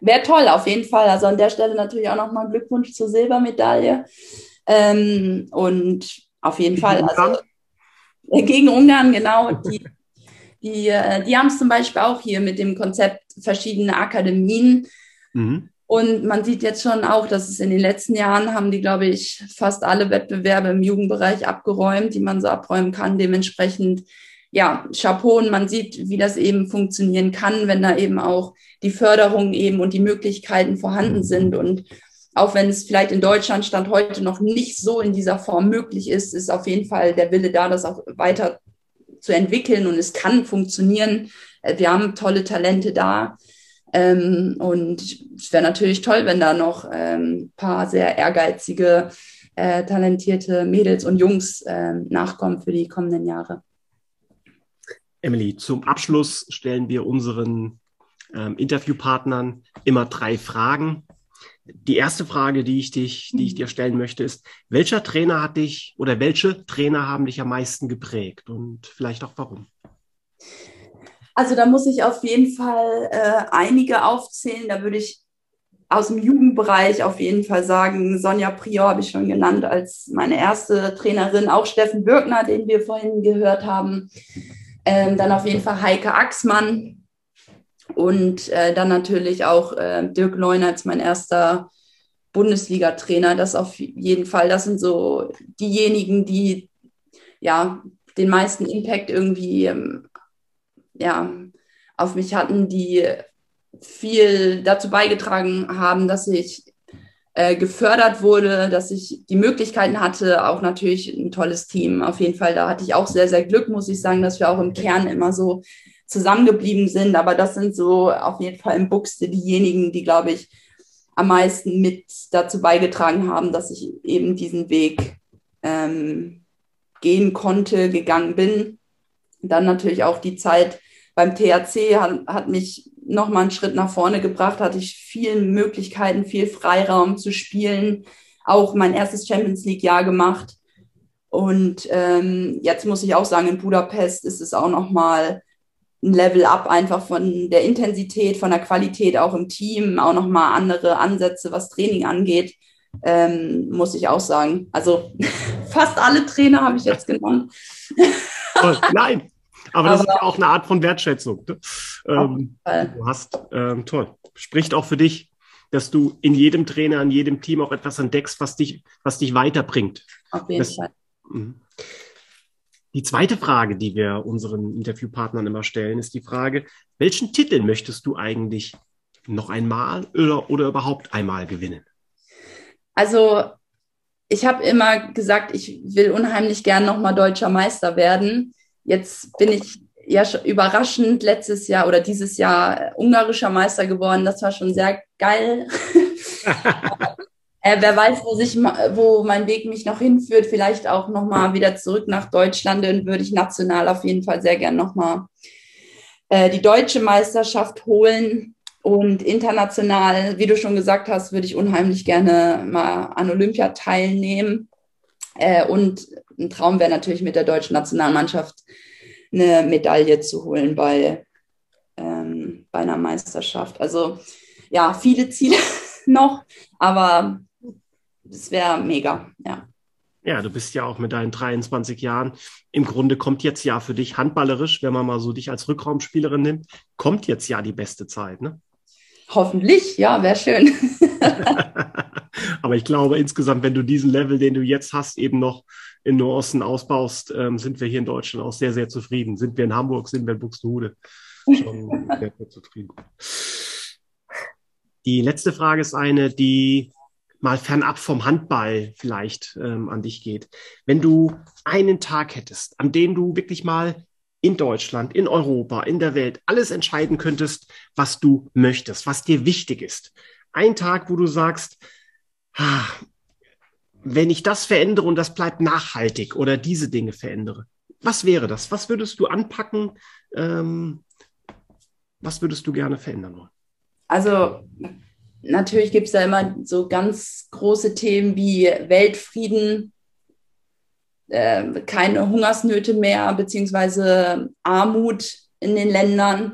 Wäre toll, auf jeden Fall. Also an der Stelle natürlich auch nochmal Glückwunsch zur Silbermedaille. Ähm, und auf jeden Fall. Also, [laughs] gegen Ungarn, genau. Die, die, äh, die haben es zum Beispiel auch hier mit dem Konzept verschiedene Akademien. Mhm. Und man sieht jetzt schon auch, dass es in den letzten Jahren haben die, glaube ich, fast alle Wettbewerbe im Jugendbereich abgeräumt, die man so abräumen kann. Dementsprechend, ja, Chapeau und man sieht, wie das eben funktionieren kann, wenn da eben auch die Förderung eben und die Möglichkeiten vorhanden sind. Und auch wenn es vielleicht in Deutschland Stand heute noch nicht so in dieser Form möglich ist, ist auf jeden Fall der Wille da, das auch weiter zu entwickeln und es kann funktionieren. Äh, wir haben tolle Talente da. Ähm, und es wäre natürlich toll, wenn da noch ein ähm, paar sehr ehrgeizige, äh, talentierte Mädels und Jungs äh, nachkommen für die kommenden Jahre. Emily, zum Abschluss stellen wir unseren ähm, Interviewpartnern immer drei Fragen. Die erste Frage, die ich dich, die ich dir stellen möchte, ist, welcher Trainer hat dich oder welche Trainer haben dich am meisten geprägt und vielleicht auch warum? Also da muss ich auf jeden Fall äh, einige aufzählen. Da würde ich aus dem Jugendbereich auf jeden Fall sagen, Sonja Prior habe ich schon genannt als meine erste Trainerin, auch Steffen Birkner, den wir vorhin gehört haben. Ähm, dann auf jeden Fall Heike Axmann und äh, dann natürlich auch äh, Dirk Leuner als mein erster Bundesliga-Trainer. Das auf jeden Fall, das sind so diejenigen, die ja den meisten Impact irgendwie ähm, ja, auf mich hatten, die viel dazu beigetragen haben, dass ich äh, gefördert wurde, dass ich die Möglichkeiten hatte, auch natürlich ein tolles Team. Auf jeden Fall, da hatte ich auch sehr, sehr Glück, muss ich sagen, dass wir auch im Kern immer so zusammengeblieben sind. Aber das sind so auf jeden Fall im Buchste diejenigen, die, glaube ich, am meisten mit dazu beigetragen haben, dass ich eben diesen Weg ähm, gehen konnte, gegangen bin. Dann natürlich auch die Zeit beim THC hat, hat mich nochmal einen Schritt nach vorne gebracht, hatte ich viele Möglichkeiten, viel Freiraum zu spielen, auch mein erstes Champions League-Jahr gemacht. Und ähm, jetzt muss ich auch sagen, in Budapest ist es auch nochmal ein Level up einfach von der Intensität, von der Qualität auch im Team, auch nochmal andere Ansätze, was Training angeht, ähm, muss ich auch sagen. Also [laughs] fast alle Trainer habe ich jetzt genannt. Oh, nein, aber, das ist ja auch eine Art von Wertschätzung. Ne? Ähm, du hast, ähm, toll. Spricht auch für dich, dass du in jedem Trainer, in jedem Team auch etwas entdeckst, was dich, was dich weiterbringt. Auf jeden das, Fall. Mhm. Die zweite Frage, die wir unseren Interviewpartnern immer stellen, ist die Frage, welchen Titel möchtest du eigentlich noch einmal oder, oder überhaupt einmal gewinnen? Also ich habe immer gesagt, ich will unheimlich gern nochmal deutscher Meister werden. Jetzt bin ich ja überraschend letztes Jahr oder dieses Jahr ungarischer Meister geworden. Das war schon sehr geil. [laughs] [laughs] äh, wer weiß, wo sich, wo mein Weg mich noch hinführt. Vielleicht auch noch mal wieder zurück nach Deutschland. Dann würde ich national auf jeden Fall sehr gern noch mal äh, die deutsche Meisterschaft holen. Und international, wie du schon gesagt hast, würde ich unheimlich gerne mal an Olympia teilnehmen. Äh, und ein Traum wäre natürlich mit der deutschen Nationalmannschaft eine Medaille zu holen bei, ähm, bei einer Meisterschaft. Also ja, viele Ziele [laughs] noch, aber es wäre mega, ja. Ja, du bist ja auch mit deinen 23 Jahren. Im Grunde kommt jetzt ja für dich handballerisch, wenn man mal so dich als Rückraumspielerin nimmt, kommt jetzt ja die beste Zeit, ne? Hoffentlich, ja, wäre schön. [laughs] Aber ich glaube insgesamt, wenn du diesen Level, den du jetzt hast, eben noch in Nuancen ausbaust, ähm, sind wir hier in Deutschland auch sehr, sehr zufrieden. Sind wir in Hamburg, sind wir in Buxtehude schon [laughs] sehr, sehr zufrieden. Die letzte Frage ist eine, die mal fernab vom Handball vielleicht ähm, an dich geht. Wenn du einen Tag hättest, an dem du wirklich mal in Deutschland, in Europa, in der Welt alles entscheiden könntest, was du möchtest, was dir wichtig ist. Ein Tag, wo du sagst, ah, wenn ich das verändere und das bleibt nachhaltig oder diese Dinge verändere, was wäre das? Was würdest du anpacken? Ähm, was würdest du gerne verändern wollen? Also natürlich gibt es da immer so ganz große Themen wie Weltfrieden, äh, keine Hungersnöte mehr, beziehungsweise Armut in den Ländern.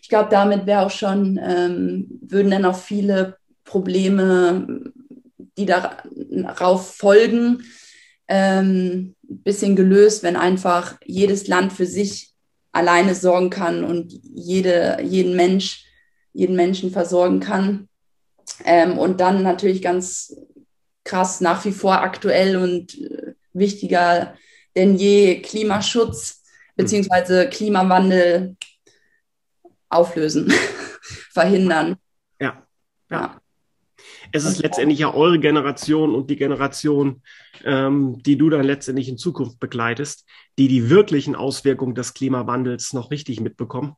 Ich glaube, damit wäre auch schon, ähm, würden dann auch viele Probleme die darauf folgen, ähm, bisschen gelöst, wenn einfach jedes Land für sich alleine sorgen kann und jede, jeden Mensch, jeden Menschen versorgen kann. Ähm, und dann natürlich ganz krass nach wie vor aktuell und äh, wichtiger denn je Klimaschutz beziehungsweise Klimawandel auflösen, [laughs] verhindern. Ja, ja es ist letztendlich ja eure Generation und die Generation, ähm, die du dann letztendlich in Zukunft begleitest, die die wirklichen Auswirkungen des Klimawandels noch richtig mitbekommen.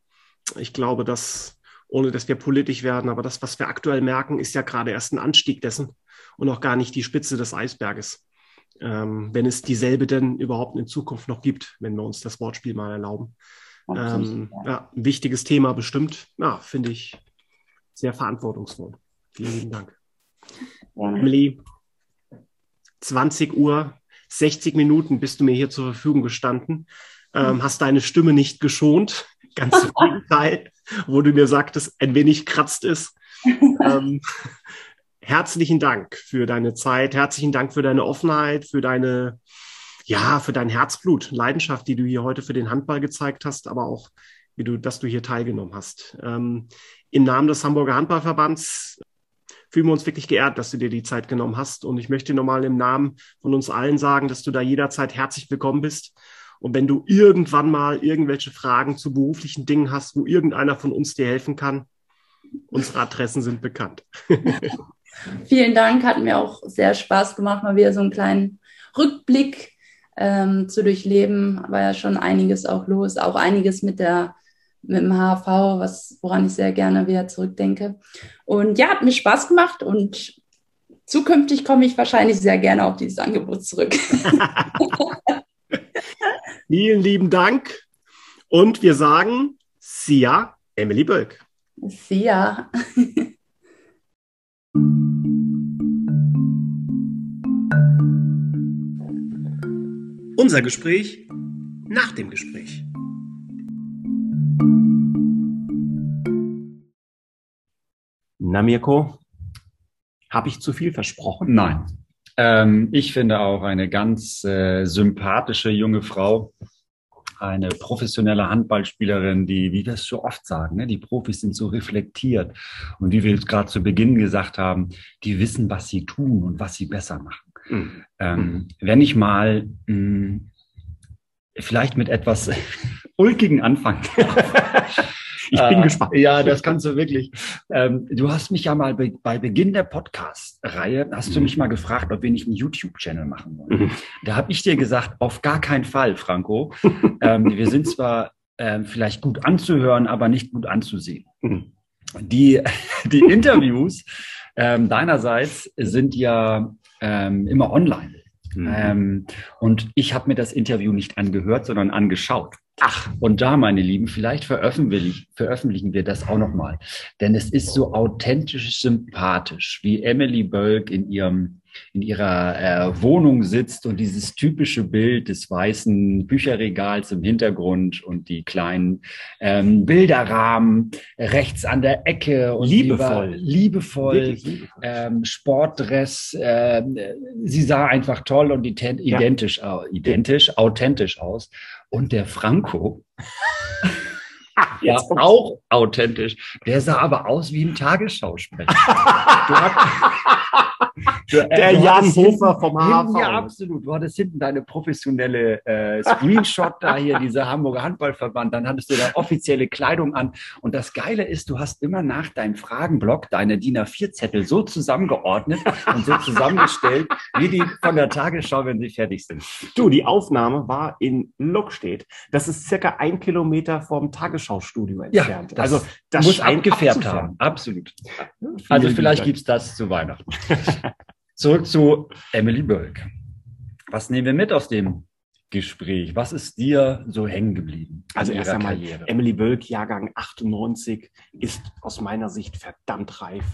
Ich glaube, dass, ohne dass wir politisch werden, aber das, was wir aktuell merken, ist ja gerade erst ein Anstieg dessen und auch gar nicht die Spitze des Eisberges. Ähm, wenn es dieselbe denn überhaupt in Zukunft noch gibt, wenn wir uns das Wortspiel mal erlauben. Ähm, ja, ein wichtiges Thema bestimmt. Ja, finde ich sehr verantwortungsvoll. Vielen lieben Dank. Ja. Emily, 20 Uhr, 60 Minuten bist du mir hier zur Verfügung gestanden. Ähm, hast deine Stimme nicht geschont. Ganz im [laughs] Gegenteil, [laughs] wo du mir sagtest, ein wenig kratzt ist. [laughs] ähm, herzlichen Dank für deine Zeit. Herzlichen Dank für deine Offenheit, für deine, ja, für dein Herzblut, Leidenschaft, die du hier heute für den Handball gezeigt hast, aber auch, wie du, dass du hier teilgenommen hast. Ähm, Im Namen des Hamburger Handballverbands fühlen wir uns wirklich geehrt, dass du dir die Zeit genommen hast. Und ich möchte nochmal im Namen von uns allen sagen, dass du da jederzeit herzlich willkommen bist. Und wenn du irgendwann mal irgendwelche Fragen zu beruflichen Dingen hast, wo irgendeiner von uns dir helfen kann, unsere Adressen sind bekannt. [laughs] Vielen Dank, hat mir auch sehr Spaß gemacht, mal wieder so einen kleinen Rückblick ähm, zu durchleben. War ja schon einiges auch los, auch einiges mit der mit dem HV, was, woran ich sehr gerne wieder zurückdenke. Und ja, hat mir Spaß gemacht und zukünftig komme ich wahrscheinlich sehr gerne auf dieses Angebot zurück. [laughs] [laughs] Vielen lieben Dank und wir sagen Sia, Emily Bölk. Sia. [laughs] Unser Gespräch nach dem Gespräch. Na, Mirko, habe ich zu viel versprochen? Nein. Ähm, ich finde auch eine ganz äh, sympathische junge Frau, eine professionelle Handballspielerin, die, wie wir es so oft sagen, ne, die Profis sind so reflektiert und wie wir es gerade zu Beginn gesagt haben, die wissen, was sie tun und was sie besser machen. Mhm. Ähm, wenn ich mal mh, hm, vielleicht mit etwas [laughs] ulkigen Anfang [laughs] [laughs] Ich bin äh, gespannt. Ja, das kannst du wirklich. Ähm, du hast mich ja mal be bei Beginn der Podcast-Reihe, hast mhm. du mich mal gefragt, ob wir nicht einen YouTube-Channel machen wollen. Mhm. Da habe ich dir gesagt, auf gar keinen Fall, Franco. [laughs] ähm, wir sind zwar ähm, vielleicht gut anzuhören, aber nicht gut anzusehen. Mhm. Die, [laughs] die Interviews ähm, deinerseits sind ja ähm, immer online. Mhm. Ähm, und ich habe mir das Interview nicht angehört, sondern angeschaut. Ach, und da, meine Lieben, vielleicht veröffentlichen, veröffentlichen wir das auch nochmal. Denn es ist so authentisch sympathisch, wie Emily Bölk in ihrem in ihrer äh, Wohnung sitzt und dieses typische Bild des weißen Bücherregals im Hintergrund und die kleinen ähm, Bilderrahmen rechts an der Ecke und liebevoll, liebevoll, liebevoll. Ähm, Sportdress. Äh, sie sah einfach toll und identisch, ja. identisch, authentisch aus. Und der Franco, [laughs] ja, auch authentisch. Der sah aber aus wie ein Tagesschausprecher. [laughs] Äh, der Jan Hofer vom HV. Ja, absolut. Du hattest hinten deine professionelle äh, Screenshot da hier, [laughs] dieser Hamburger Handballverband. Dann hattest du da offizielle Kleidung an. Und das Geile ist, du hast immer nach deinem Fragenblock deine DIN A4-Zettel so zusammengeordnet und so zusammengestellt, [laughs] wie die von der Tagesschau, wenn sie fertig sind. Du, die Aufnahme war in Lockstedt. Das ist circa ein Kilometer vom Tagesschau-Studio entfernt. Ja, das also das muss abgefärbt haben. Absolut. Also vielleicht gibt's das zu Weihnachten. [laughs] Zurück zu Emily Bölk. Was nehmen wir mit aus dem Gespräch? Was ist dir so hängen geblieben? Also erst einmal, Karriere? Emily Bölk, Jahrgang 98, ist aus meiner Sicht verdammt reif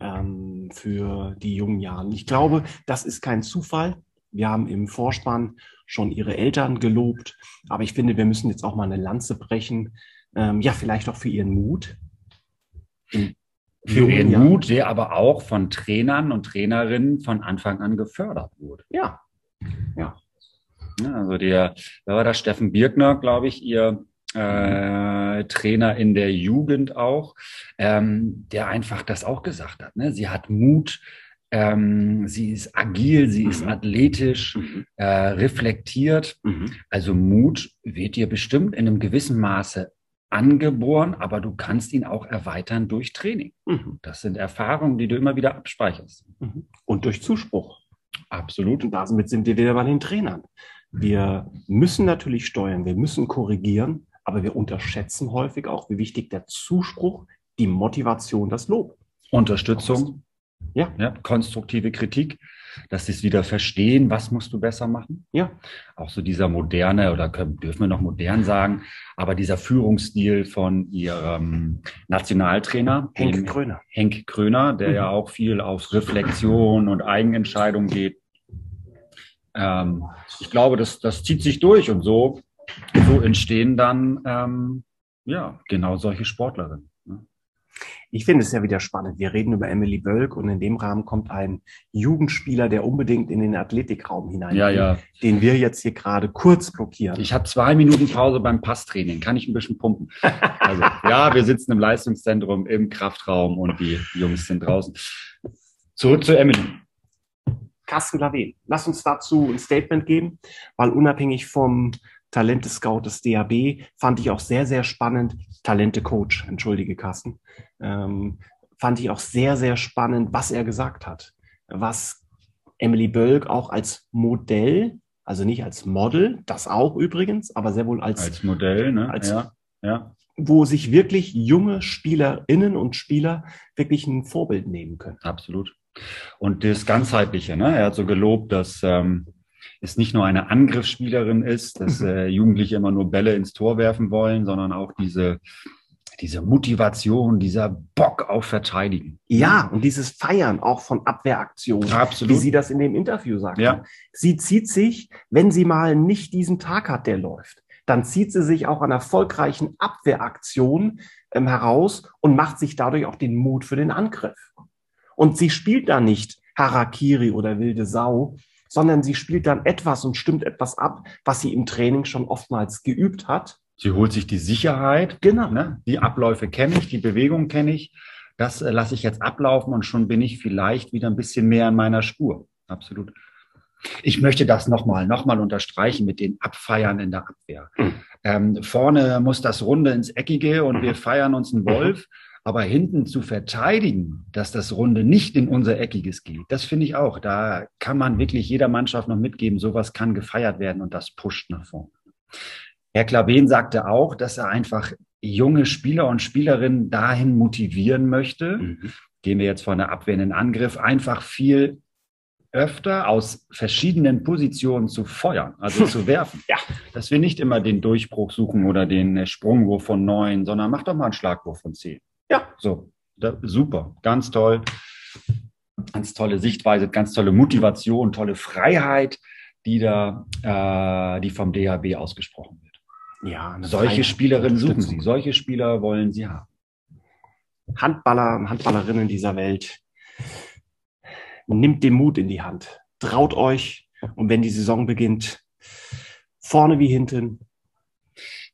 ähm, für die jungen Jahren. Ich glaube, das ist kein Zufall. Wir haben im Vorspann schon ihre Eltern gelobt, aber ich finde, wir müssen jetzt auch mal eine Lanze brechen. Ähm, ja, vielleicht auch für ihren Mut. In für ja. Mut, der aber auch von Trainern und Trainerinnen von Anfang an gefördert wurde. Ja. Ja. Also der, da war das Steffen Birkner, glaube ich, ihr äh, Trainer in der Jugend auch, ähm, der einfach das auch gesagt hat. Ne? Sie hat Mut, ähm, sie ist agil, sie mhm. ist athletisch, mhm. äh, reflektiert. Mhm. Also Mut wird dir bestimmt in einem gewissen Maße angeboren, aber du kannst ihn auch erweitern durch Training. Mhm. Das sind Erfahrungen, die du immer wieder abspeicherst. Mhm. Und durch Zuspruch. Absolut. Und damit sind wir wieder bei den Trainern. Wir müssen natürlich steuern, wir müssen korrigieren, aber wir unterschätzen häufig auch, wie wichtig der Zuspruch, die Motivation, das Lob. Unterstützung, ja. ja. konstruktive Kritik. Dass sie es wieder verstehen, was musst du besser machen. Ja. Auch so dieser moderne, oder können, dürfen wir noch modern sagen, aber dieser Führungsstil von ihrem Nationaltrainer, Henk Kröner. Henk Kröner, der Mhm. ja auch viel auf Reflexion und Eigenentscheidung geht. Ähm, ich glaube, das, das zieht sich durch und so, so entstehen dann ähm, ja genau solche Sportlerinnen. Ich finde es ja wieder spannend. Wir reden über Emily Bölk und in dem Rahmen kommt ein Jugendspieler, der unbedingt in den Athletikraum hinein Ja, ja. den wir jetzt hier gerade kurz blockieren. Ich habe zwei Minuten Pause beim Passtraining. Kann ich ein bisschen pumpen? Also ja, wir sitzen im Leistungszentrum im Kraftraum und die Jungs sind draußen. Zurück zu Emily. Carsten Klaven, lass uns dazu ein Statement geben, weil unabhängig vom Talente-Scout des DAB fand ich auch sehr, sehr spannend, Talente-Coach, entschuldige Carsten, ähm, fand ich auch sehr, sehr spannend, was er gesagt hat. Was Emily Bölk auch als Modell, also nicht als Model, das auch übrigens, aber sehr wohl als, Als Modell, ne? Als- ja, ja. wo sich wirklich junge Spielerinnen und Spieler wirklich ein Vorbild nehmen können. Absolut. Und das Ganzheitliche, ne? Er hat so gelobt, dass ähm, es nicht nur eine Angriffsspielerin ist, dass äh, [laughs] Jugendliche immer nur Bälle ins Tor werfen wollen, sondern auch diese, diese Motivation, dieser Bock auf Verteidigen. Ja, und dieses Feiern auch von Abwehraktionen, wie Absolut. sie das in dem Interview sagt. Ja. Sie zieht sich, wenn sie mal nicht diesen Tag hat, der läuft, dann zieht sie sich auch an erfolgreichen Abwehraktionen ähm, heraus und macht sich dadurch auch den Mut für den Angriff. Und sie spielt da nicht Harakiri oder wilde Sau, sondern sie spielt dann etwas und stimmt etwas ab, was sie im Training schon oftmals geübt hat. Sie holt sich die Sicherheit. Genau. Ne? Die Abläufe kenne ich, die Bewegung kenne ich. Das äh, lasse ich jetzt ablaufen und schon bin ich vielleicht wieder ein bisschen mehr in meiner Spur. Absolut. Ich möchte das nochmal, nochmal unterstreichen mit den Abfeiern in der Abwehr. Mhm. Ähm, vorne muss das Runde ins Eckige und Mhm. wir feiern uns einen Wolf. Aber hinten zu verteidigen, dass das Runde nicht in unser Eckiges geht, das finde ich auch. Da kann man wirklich jeder Mannschaft noch mitgeben, sowas kann gefeiert werden und das pusht nach vorne. Herr Klaven sagte auch, dass er einfach junge Spieler und Spielerinnen dahin motivieren möchte. Mhm. Gehen wir jetzt von der Abwehr in den Angriff, einfach viel öfter aus verschiedenen Positionen zu feuern, also [laughs] zu werfen. Ja. Dass wir nicht immer den Durchbruch suchen oder den Sprungwurf von neun, sondern mach doch mal einen Schlagwurf von zehn. Ja. So, da, super, ganz toll. Ganz tolle Sichtweise, ganz tolle Motivation, tolle Freiheit, die da, äh, die vom DHB ausgesprochen wird. Ja, Solche Freiheit, Spielerinnen suchen sie, solche Spieler wollen sie haben. Handballer, Handballerinnen dieser Welt, nimmt den Mut in die Hand. Traut euch und wenn die Saison beginnt, vorne wie hinten.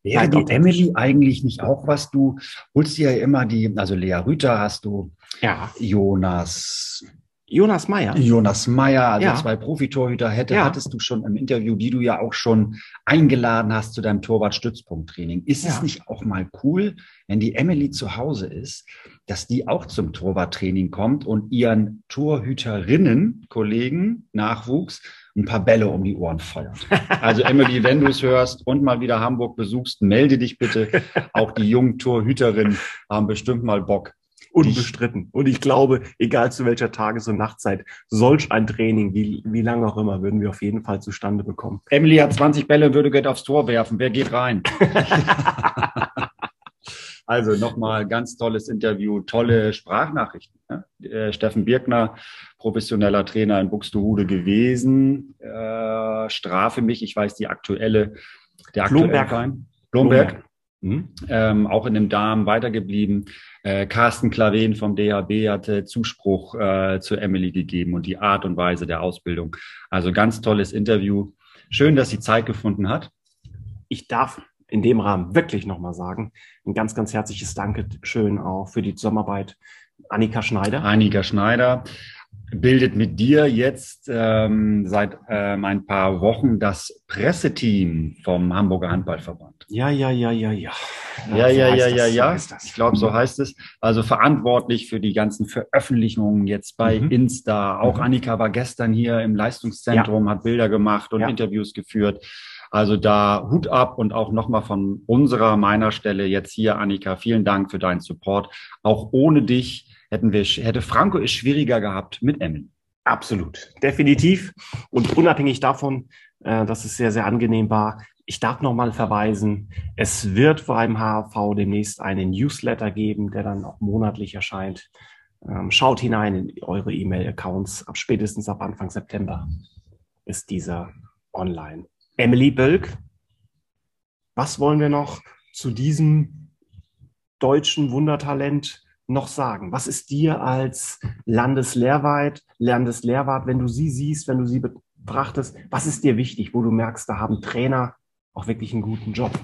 Wäre Seid die. Emily eigentlich nicht auch was? Du holst dir ja immer die, also Lea Rüther hast du, Ja. Jonas, Jonas Meyer. Jonas Meyer, also Ja. zwei Profitorhüter hätte, Ja. hattest du schon im Interview, die du ja auch schon eingeladen hast zu deinem Torwart-Stützpunkt-Training. Ist es Ja. nicht auch mal cool, wenn die Emily zu Hause ist, dass die auch zum Torwarttraining kommt und ihren Torhüterinnen, Kollegen, Nachwuchs ein paar Bälle um die Ohren feuert? Also Emily, wenn du es hörst und mal wieder Hamburg besuchst, melde dich bitte. Auch die jungen Torhüterinnen haben bestimmt mal Bock. Unbestritten. Und ich glaube, egal zu welcher Tages- und Nachtzeit, solch ein Training, wie, wie lange auch immer, würden wir auf jeden Fall zustande bekommen. Emily hat 20 Bälle, würde Geld aufs Tor werfen. Wer geht rein? [laughs] also nochmal ganz tolles Interview, tolle Sprachnachrichten. Ne? Äh, Steffen Birkner, professioneller Trainer in Buxtehude gewesen. Äh, strafe mich, ich weiß die aktuelle, der aktuelle Blomberg. Blomberg. Hm? Ähm, auch in dem Darm weitergeblieben. Äh, Carsten Klaven vom DHB hatte Zuspruch äh, zu Emily gegeben und die Art und Weise der Ausbildung. Also ganz tolles Interview. Schön, dass sie Zeit gefunden hat. Ich darf in dem Rahmen wirklich nochmal sagen, ein ganz, ganz herzliches Dankeschön auch für die Zusammenarbeit. Annika Schneider. Annika Schneider bildet mit dir jetzt ähm, seit ähm, ein paar Wochen das Presseteam vom Hamburger Handballverband. Ja, ja, ja, ja, ja. Ja, ja, ja, ja, so ja. Ich glaube, so heißt es. Also verantwortlich für die ganzen Veröffentlichungen jetzt bei Mhm. Insta. Auch Mhm. Annika war gestern hier im Leistungszentrum, hat Bilder gemacht und Ja. Interviews geführt. Also da Hut ab und auch nochmal von unserer, meiner Stelle jetzt hier, Annika, vielen Dank für deinen Support. Auch ohne dich hätten wir, hätte Franco es schwieriger gehabt mit Emily. Absolut, definitiv. Und unabhängig davon, äh, dass es sehr, sehr angenehm war, ich darf nochmal verweisen, es wird beim HV demnächst einen Newsletter geben, der dann auch monatlich erscheint. Ähm, schaut hinein in eure E-Mail-Accounts. Ab spätestens ab Anfang September ist dieser online. Emily Bölk, was wollen wir noch zu diesem deutschen Wundertalent noch sagen? Was ist dir als Landeslehrwart, Landeslehrwart, wenn du sie siehst, wenn du sie betrachtest, was ist dir wichtig, wo du merkst, da haben Trainer auch wirklich einen guten Job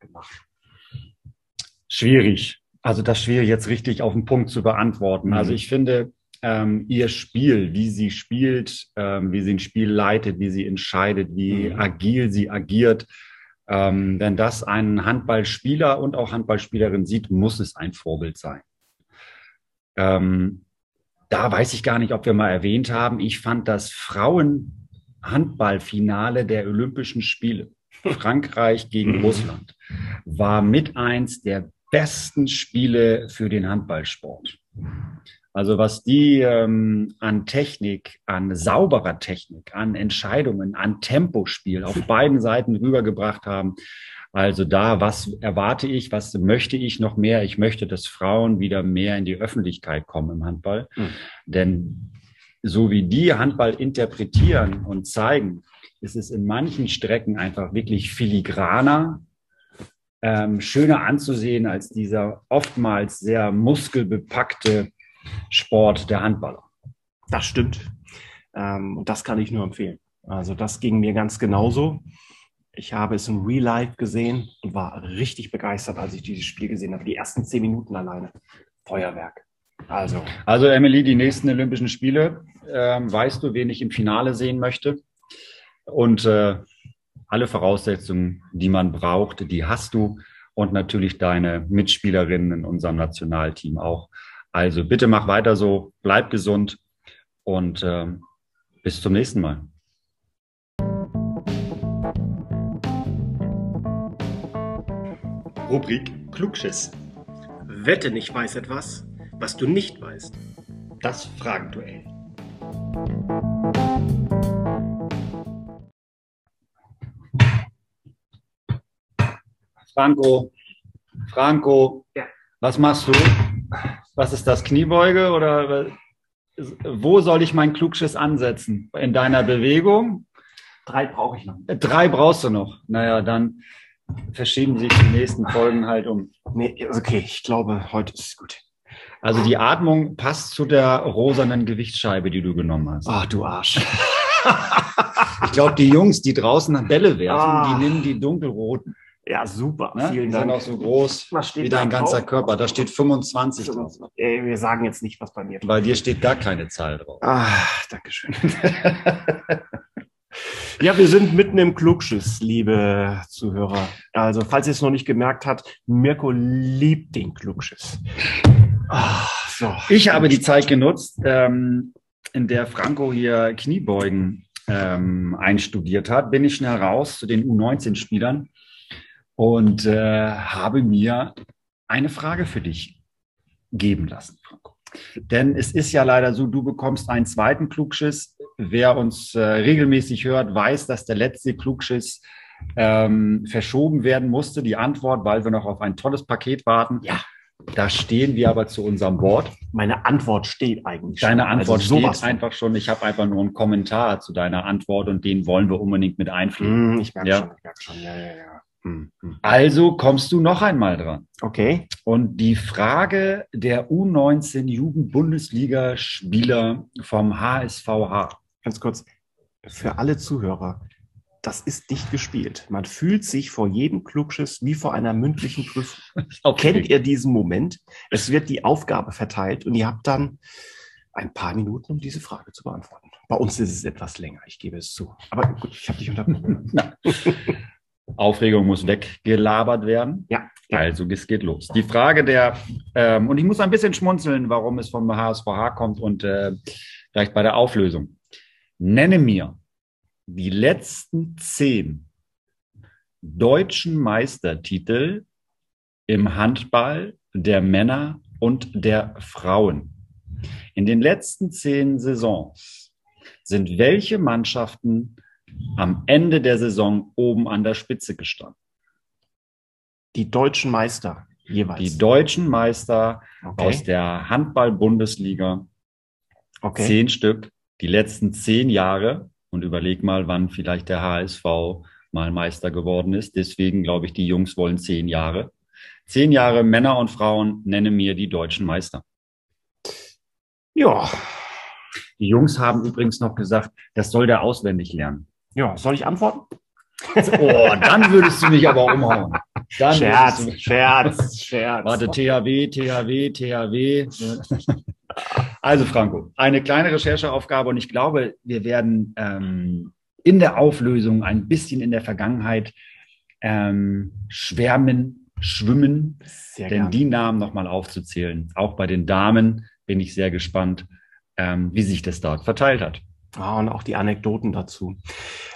gemacht? Schwierig. Also das schwierig jetzt richtig auf den Punkt zu beantworten. Also mhm. ich finde, ähm, ihr Spiel, wie sie spielt, ähm, wie sie ein Spiel leitet, wie sie entscheidet, wie mhm. agil sie agiert, ähm, wenn das ein Handballspieler und auch Handballspielerin sieht, muss es ein Vorbild sein. Ähm, da weiß ich gar nicht, ob wir mal erwähnt haben. Ich fand das Frauenhandballfinale der Olympischen Spiele, [laughs] Frankreich gegen mhm. Russland, war mit eins der besten Spiele für den Handballsport. Also was die ähm, an Technik, an sauberer Technik, an Entscheidungen, an Tempospiel auf beiden Seiten rübergebracht haben. Also da, was erwarte ich, was möchte ich noch mehr? Ich möchte, dass Frauen wieder mehr in die Öffentlichkeit kommen im Handball. Mhm. Denn so wie die Handball interpretieren und zeigen, ist es in manchen Strecken einfach wirklich filigraner, ähm, schöner anzusehen als dieser oftmals sehr muskelbepackte Sport der Handballer. Das stimmt. Ähm, und das kann ich nur empfehlen. Also das ging mir ganz genauso. Ich habe es in Real Life gesehen und war richtig begeistert, als ich dieses Spiel gesehen habe. Die ersten zehn Minuten alleine. Feuerwerk. Also. Also Emily, die nächsten Olympischen Spiele, ähm, weißt du, wen ich im Finale sehen möchte? Und äh, alle Voraussetzungen, die man braucht, die hast du. Und natürlich deine Mitspielerinnen in unserem Nationalteam auch. Also bitte mach weiter so, bleib gesund und äh, bis zum nächsten Mal. Rubrik Klugschiss. Wette nicht weiß etwas, was du nicht weißt. Das Fragenduell. Franco, Franco, ja. was machst du? Was ist das? Kniebeuge oder wo soll ich meinen Klugschiss ansetzen? In deiner Bewegung? Drei brauche ich noch. Drei brauchst du noch. Naja, dann verschieben sich die nächsten Folgen halt um. Nee, okay, ich glaube, heute ist es gut. Also die Atmung passt zu der rosanen Gewichtsscheibe, die du genommen hast. Ach, du Arsch. [laughs] ich glaube, die Jungs, die draußen Bälle werfen, ah. die nehmen die dunkelroten. Ja, super. Ne? Vielen die Dank. sind auch so groß wie dein ganzer drauf? Körper. Da steht 25 drauf. Wir sagen jetzt nicht, was bei mir steht. Bei dir steht gar keine Zahl drauf. Ah, Dankeschön. [laughs] ja, wir sind mitten im Klugschiss, liebe Zuhörer. Also, falls ihr es noch nicht gemerkt habt, Mirko liebt den Klugschiss. Ah, so. Ich habe die Zeit genutzt, ähm, in der Franco hier Kniebeugen ähm, einstudiert hat, bin ich schnell raus zu den U19-Spielern und äh, habe mir eine Frage für dich geben lassen, Franco. Denn es ist ja leider so, du bekommst einen zweiten Klugschiss. Wer uns äh, regelmäßig hört, weiß, dass der letzte Klugschiss ähm, verschoben werden musste. Die Antwort, weil wir noch auf ein tolles Paket warten. Ja. Da stehen wir aber zu unserem Wort. Meine Antwort steht eigentlich. Deine schon. Antwort also steht einfach schon. Ich habe einfach nur einen Kommentar zu deiner Antwort und den wollen wir unbedingt mit einfliegen. Mm, ich merke ja. schon, ich merke schon. Ja, ja, ja. Hm, hm. Also kommst du noch einmal dran. Okay. Und die Frage der U19 Jugendbundesliga-Spieler vom HSVH. Ganz kurz, für alle Zuhörer, das ist nicht gespielt. Man fühlt sich vor jedem Klugschiss wie vor einer mündlichen Prüfung. [laughs] Okay. Kennt ihr diesen Moment? Es wird die Aufgabe verteilt und ihr habt dann ein paar Minuten, um diese Frage zu beantworten. Bei uns ist es etwas länger, ich gebe es zu. Aber gut, ich habe dich unterbrochen. [laughs] Aufregung muss weggelabert werden. Ja. Also es geht los. Die Frage der, ähm, und ich muss ein bisschen schmunzeln, warum es vom HSVH kommt und äh, vielleicht bei der Auflösung. Nenne mir die letzten zehn deutschen Meistertitel im Handball der Männer und der Frauen. In den letzten zehn Saisons sind welche Mannschaften am Ende der Saison oben an der Spitze gestanden? Die deutschen Meister jeweils. Die deutschen Meister okay. aus der Handball-Bundesliga, okay. zehn Stück, die letzten zehn Jahre. Und überleg mal, wann vielleicht der HSV mal Meister geworden ist. Deswegen glaube ich, die Jungs wollen zehn Jahre. Zehn Jahre Männer und Frauen nenne mir die deutschen Meister. Ja, Die Jungs haben übrigens noch gesagt, das soll der auswendig lernen. Ja, soll ich antworten? Oh, dann würdest du mich aber umhauen. Dann Scherz, mich- Scherz, Scherz. Warte, THW, THW, THW. Also Franco, eine kleine Rechercheaufgabe und ich glaube, wir werden ähm, in der Auflösung ein bisschen in der Vergangenheit ähm, schwärmen, schwimmen, Sehr denn gerne. die Namen nochmal aufzuzählen. Auch bei den Damen bin ich sehr gespannt, ähm, wie sich das dort verteilt hat. Ah, und auch die Anekdoten dazu.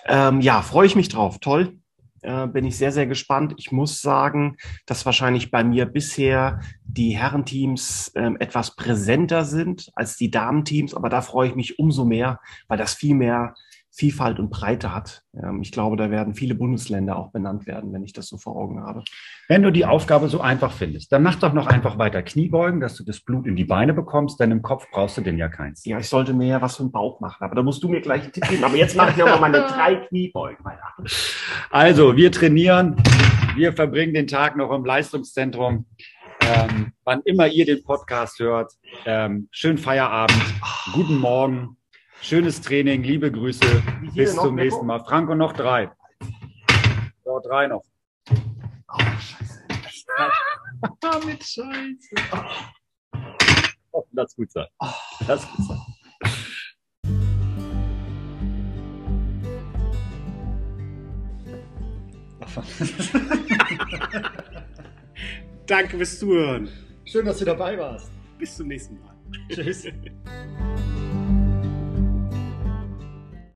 Ähm, ja, freue ich mich drauf. Toll. Äh, bin ich sehr, sehr gespannt. Ich muss sagen, dass wahrscheinlich bei mir bisher die Herrenteams ähm, etwas präsenter sind als die Damenteams, aber da freue ich mich umso mehr, weil das viel mehr Vielfalt und Breite hat. Ähm, ich glaube, da werden viele Bundesländer auch benannt werden, wenn ich das so vor Augen habe. Wenn du die Aufgabe so einfach findest, dann mach doch noch einfach weiter Kniebeugen, dass du das Blut in die Beine bekommst, denn im Kopf brauchst du denn ja keins. Ja, ich sollte mir ja was für den Bauch machen, aber da musst du mir gleich einen Tipp geben. Aber jetzt mache ich nochmal meine [laughs] drei Kniebeugen. Weiter. Also, wir trainieren, wir verbringen den Tag noch im Leistungszentrum. Ähm, wann immer ihr den Podcast hört, ähm, schönen Feierabend, guten Morgen, schönes Training, liebe Grüße, bis zum nächsten Mal. Franco, noch drei. So, drei noch. Oh, scheiße. Damit Scheiße. Oh, lass gut sein. Lass gut sein. Danke fürs Zuhören. Schön, dass du dabei warst. Bis zum nächsten Mal. Tschüss. [laughs]